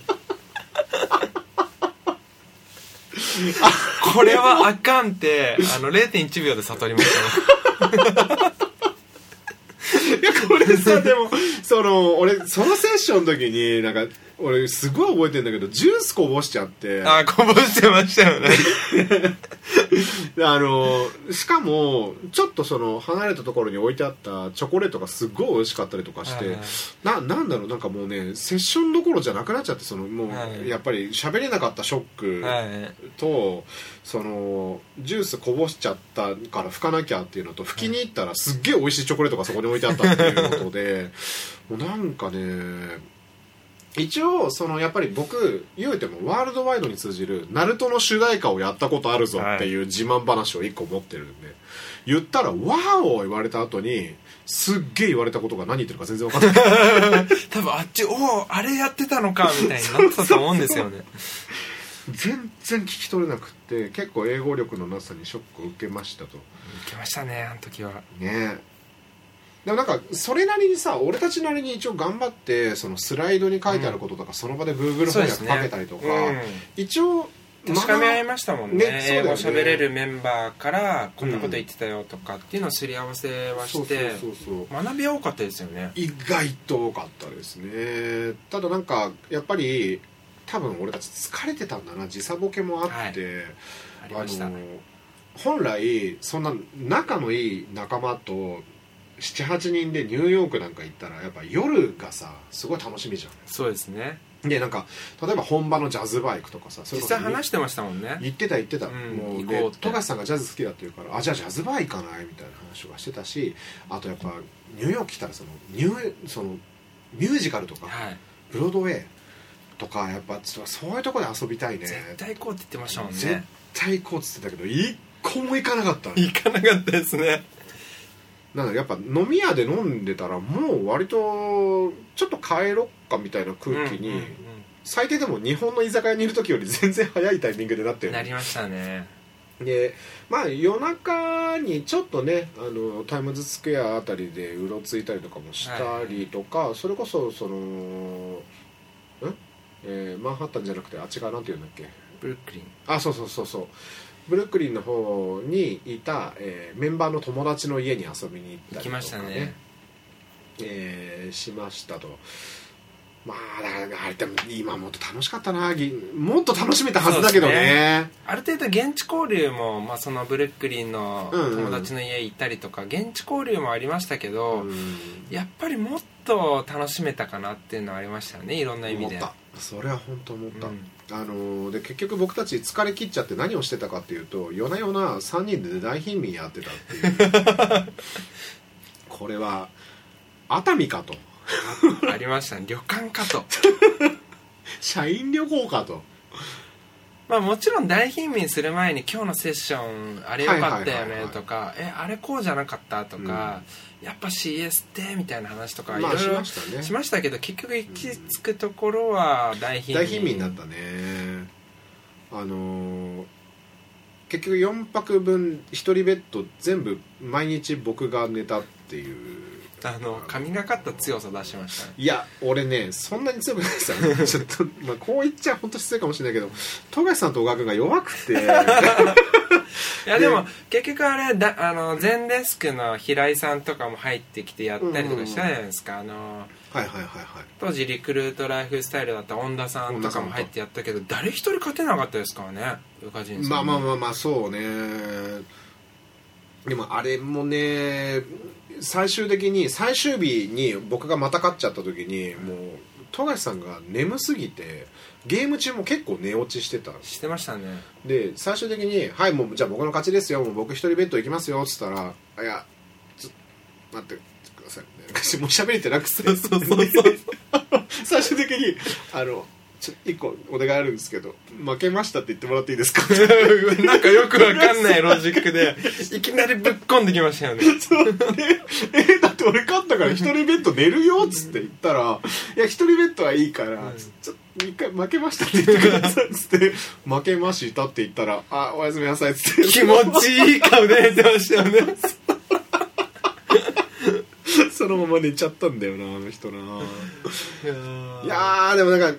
これはあかんってあの0.1秒で悟りましたね。いやこれさでもその俺そのセッションの時になんか俺すごい覚えてんだけどジュースこぼしちゃって。あこぼしてましたよね。あのしかもちょっとその離れたところに置いてあったチョコレートがすっごい美味しかったりとかして、はいはい。ななんだろうなんかもうねセッションどころじゃなくなっちゃってそのもう、はい。やっぱり喋れなかったショックはいと、そのジュースこぼしちゃったから拭かなきゃっていうのと拭きに行ったらすっげえ美味しいチョコレートがそこに置いてあったっていうことで もうなんかね一応そのやっぱり僕言うてもワールドワイドに通じるナルトの主題歌をやったことあるぞっていう自慢話を一個持ってるんで、言ったら「ワーオ!」言われた後にすっげえ言われたことが何言ってるか全然分かんない。多分あっちおおあれやってたのかみたいになってたと思うんですよね。全然聞き取れなくって結構英語力のなさにショックを受けましたと。受けましたねあの時は。ねでもなんかそれなりにさ俺たちなりに一応頑張ってそのスライドに書いてあることとか、その場で Google 翻訳かけたりとか、うん。一応確かめ合いましたもんね。ね英語喋れるメンバーからこんなこと言ってたよとかっていうのをすり合わせはして学びは多かったですよね。意外と多かったですね。ただなんかやっぱり多分俺たち疲れてたんだな。時差ボケもあって、ありました。あの本来そんな仲のいい仲間と78人でニューヨークなんか行ったらやっぱ夜がさすごい楽しみじゃそうですね。んでなんか例えば本場のジャズバイクとかさ実際話してましたもんね。言ってた言ってた、うんもう富樫さんがジャズ好きだって言うからあじゃあジャズバー行かないみたいな話がしてたしあとやっぱニューヨーク来たらそのニューそのミュージカルとかはい。ブロードウェイとかやっぱそういうとこで遊びたいね。絶対行こうって言ってましたもん絶ね対行こうっつってたけど一個も行かなかったね行かなかったですねなんだやっぱ飲み屋で飲んでたらもう割とちょっと帰ろっかみたいな空気に、最低でも日本の居酒屋にいる時より全然早いタイミングでなってなりましたね。でまあ夜中にちょっとねあのタイムズスクエアあたりでうろついたりとかもしたりとか、それこそそのん、えーマンハッタンじゃなくてあっち側なんて言うんだっけ？ブルックリン。あそうそうそうそうブルックリンの方にいた、えーメンバーの友達の家に遊びに行ったりとか、行きましたね。えーしましたと。まあだからあれでも今もっと楽しかったな。ぎもっと楽しめたはずだけどそうですね。ある程度現地交流も、まあ、そのブルックリンのうんうん。友達の家行ったりとか、現地交流もありましたけど、うん。やっぱりもっと楽しめたかなっていうのはありましたよね。いろんな意味で。それは本当思った、うんあのーで結局僕たち疲れ切っちゃって何をしてたかっていうと夜な夜な3人で大貧民やってたっていう。これは熱海かと。ありましたね。旅館かと。社員旅行かとまあもちろん大貧民する前に今日のセッションあれよかったよねとかえあれこうじゃなかったとか、やっぱ CS ってみたいな話とかいろいろましたね。しましたけど結局行き着くところは大貧民。大貧民だったね。あのー結局4泊分1人ベッド全部毎日僕が寝たっていうあの神がかった強さ出しましたね。いや俺ねそんなに強くないですよ ちょっと、まあ、こう言っちゃ本当失礼かもしれないけど富樫さんと小川君が弱くて。いやでも結局あれだあの全デスクの平井さんとかも入ってきてやったりとかしたじゃないですか、あのはいはいはいはい。当時リクルートライフスタイルだった恩田さんとかも入ってやったけど誰一人勝てなかったですからね宇賀神さん。まあまあまあまあそうね。でもあれもね最終的に最終日に僕がまた勝っちゃった時にもう富樫さんが眠すぎてゲーム中も結構寝落ちしてた。してましたね。で最終的に「はいもうじゃあ僕の勝ちですよ。もう僕一人ベッド行きますよ」っつったら「あいやちょ待ってください」みたいなもう喋れてなくて。最終的に「あのちょ一個お願いあるんですけど負けましたって言ってもらっていいですか? 」なんかよくわかんないロジックでいきなりぶっこんできましたよね。そう。でえ だって俺勝ったから一人ベッド寝るよっつって言ったら「いや一人ベッドはいいから、うん。ちょっと一回負けましたって言ってください」っつって「負けました」って言ったら「あおやすみなさい」っつって。気持ちいい顔で寝てましたよね。そのまま寝ちゃったんだよなあの人な。いややーでもなんか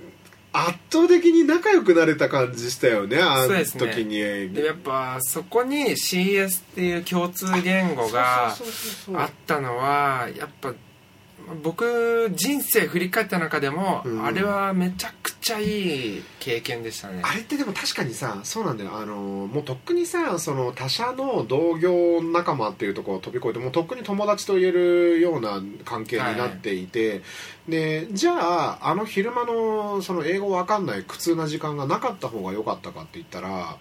圧倒的に仲良くなれた感じしたよねあの時に。でやっぱそこに CS っていう共通言語があったのはやっぱ僕人生振り返った中でも、うん。あれはめちゃくちゃいい経験でしたね。あれってでも確かにさそうなんだよ。あのもうとっくにさその他社の同業仲間っていうところを飛び越えてもうとっくに友達と言えるような関係になっていて、でじゃああの昼間のその英語わかんない苦痛な時間がなかった方が良かったかって言ったら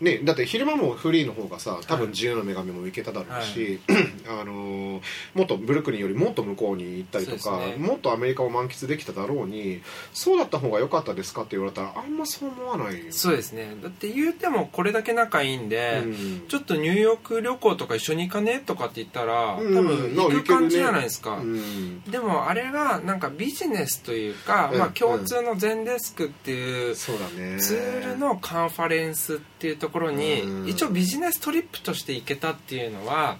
ね、だって昼間もフリーの方がさ多分自由の女神も行けただろうし、あのーもっとブルックリンよりもっと向こうに行ったりとか、ね。もっとアメリカを満喫できただろうにそうだった方が良かったですかって言われたらあんまそう思わないよそうですね。だって言うてもこれだけ仲いいんで、うん。ちょっとニューヨーク旅行とか一緒に行かねとかって言ったら、うん。多分行く感じじゃないですか、うん。でもあれがなんかビジネスというか、うん。まあ、共通の全デスクっていうツールのカンファレンスっていうところにうん。一応ビジネストリップとして行けたっていうのは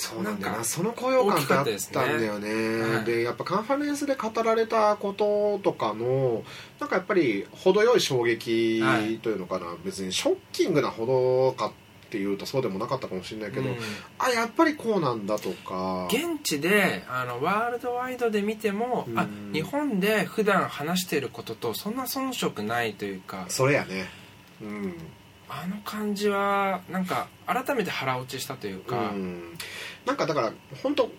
そうなんだよな。その高揚感ってあったんだよ大きかったですね。ねはい。でやっぱカンファレンスで語られたこととかのなんかやっぱり程よい衝撃はいというのかな、別にショッキングなほどかっていうとそうでもなかったかもしれないけど、うん。あやっぱりこうなんだとか。現地であのワールドワイドで見ても、あうん。日本で普段話していることとそんな遜色ないというか。それやね。うんあの感じはなんか改めて腹落ちしたというか、うん。なんかだから本当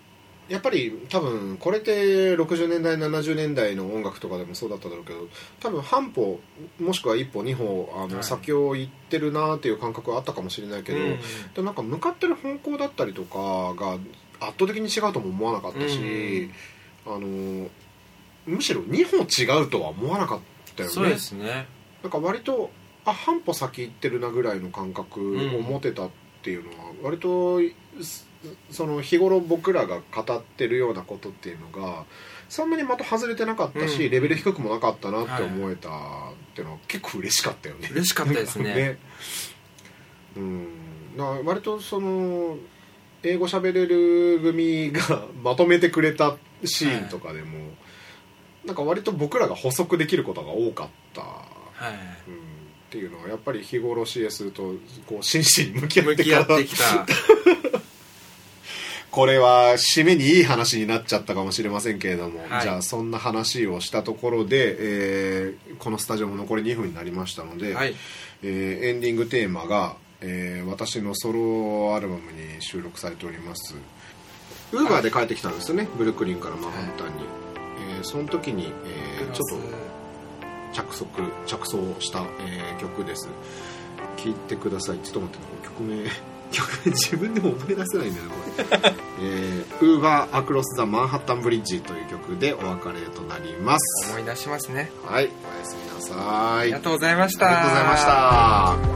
やっぱり多分これって60年代70年代の音楽とかでもそうだっただろうけど多分半歩もしくは一歩二歩あのはい。先を行ってるなっていう感覚はあったかもしれないけど、うん。でもなんか向かってる方向だったりとかが圧倒的に違うとも思わなかったし、あのむしろ2歩違うとは思わなかったよね。そうですね。なんか割とあ半歩先行ってるなぐらいの感覚を持てたっていうのは割とすその日頃僕らが語ってるようなことっていうのがそんなに的外れてなかったし、うん。レベル低くもなかったなって思えたっていうのは結構嬉しかったよね。嬉しかったですね。うん。だ割とその英語喋れる組が まとめてくれたシーンとかでも、なんか割と僕らが補足できることが多かった。はい。うんっていうのはやっぱり日頃 CS とこう真摯に向き合っ向てきた。これは締めにいい話になっちゃったかもしれませんけれども、はい。じゃあそんな話をしたところで、えーこのスタジオも残り2分になりましたので、はい。えーエンディングテーマが、えー私のソロアルバムに収録されております。ウーバーで帰ってきたんですよね、ブルックリンからマンハッタンに、えーその時に、えーちょっと着足着想した、えー曲です。聴いてください。ちょっと待って曲名 曲名自分でも思い出せないんだよなこれ。えー「ウーバーアクロス・ザ・マンハッタン・ブリッジ」という曲でお別れとなります。思い出しますね。はいおやすみなさい。ありがとうございました。ありがとうございました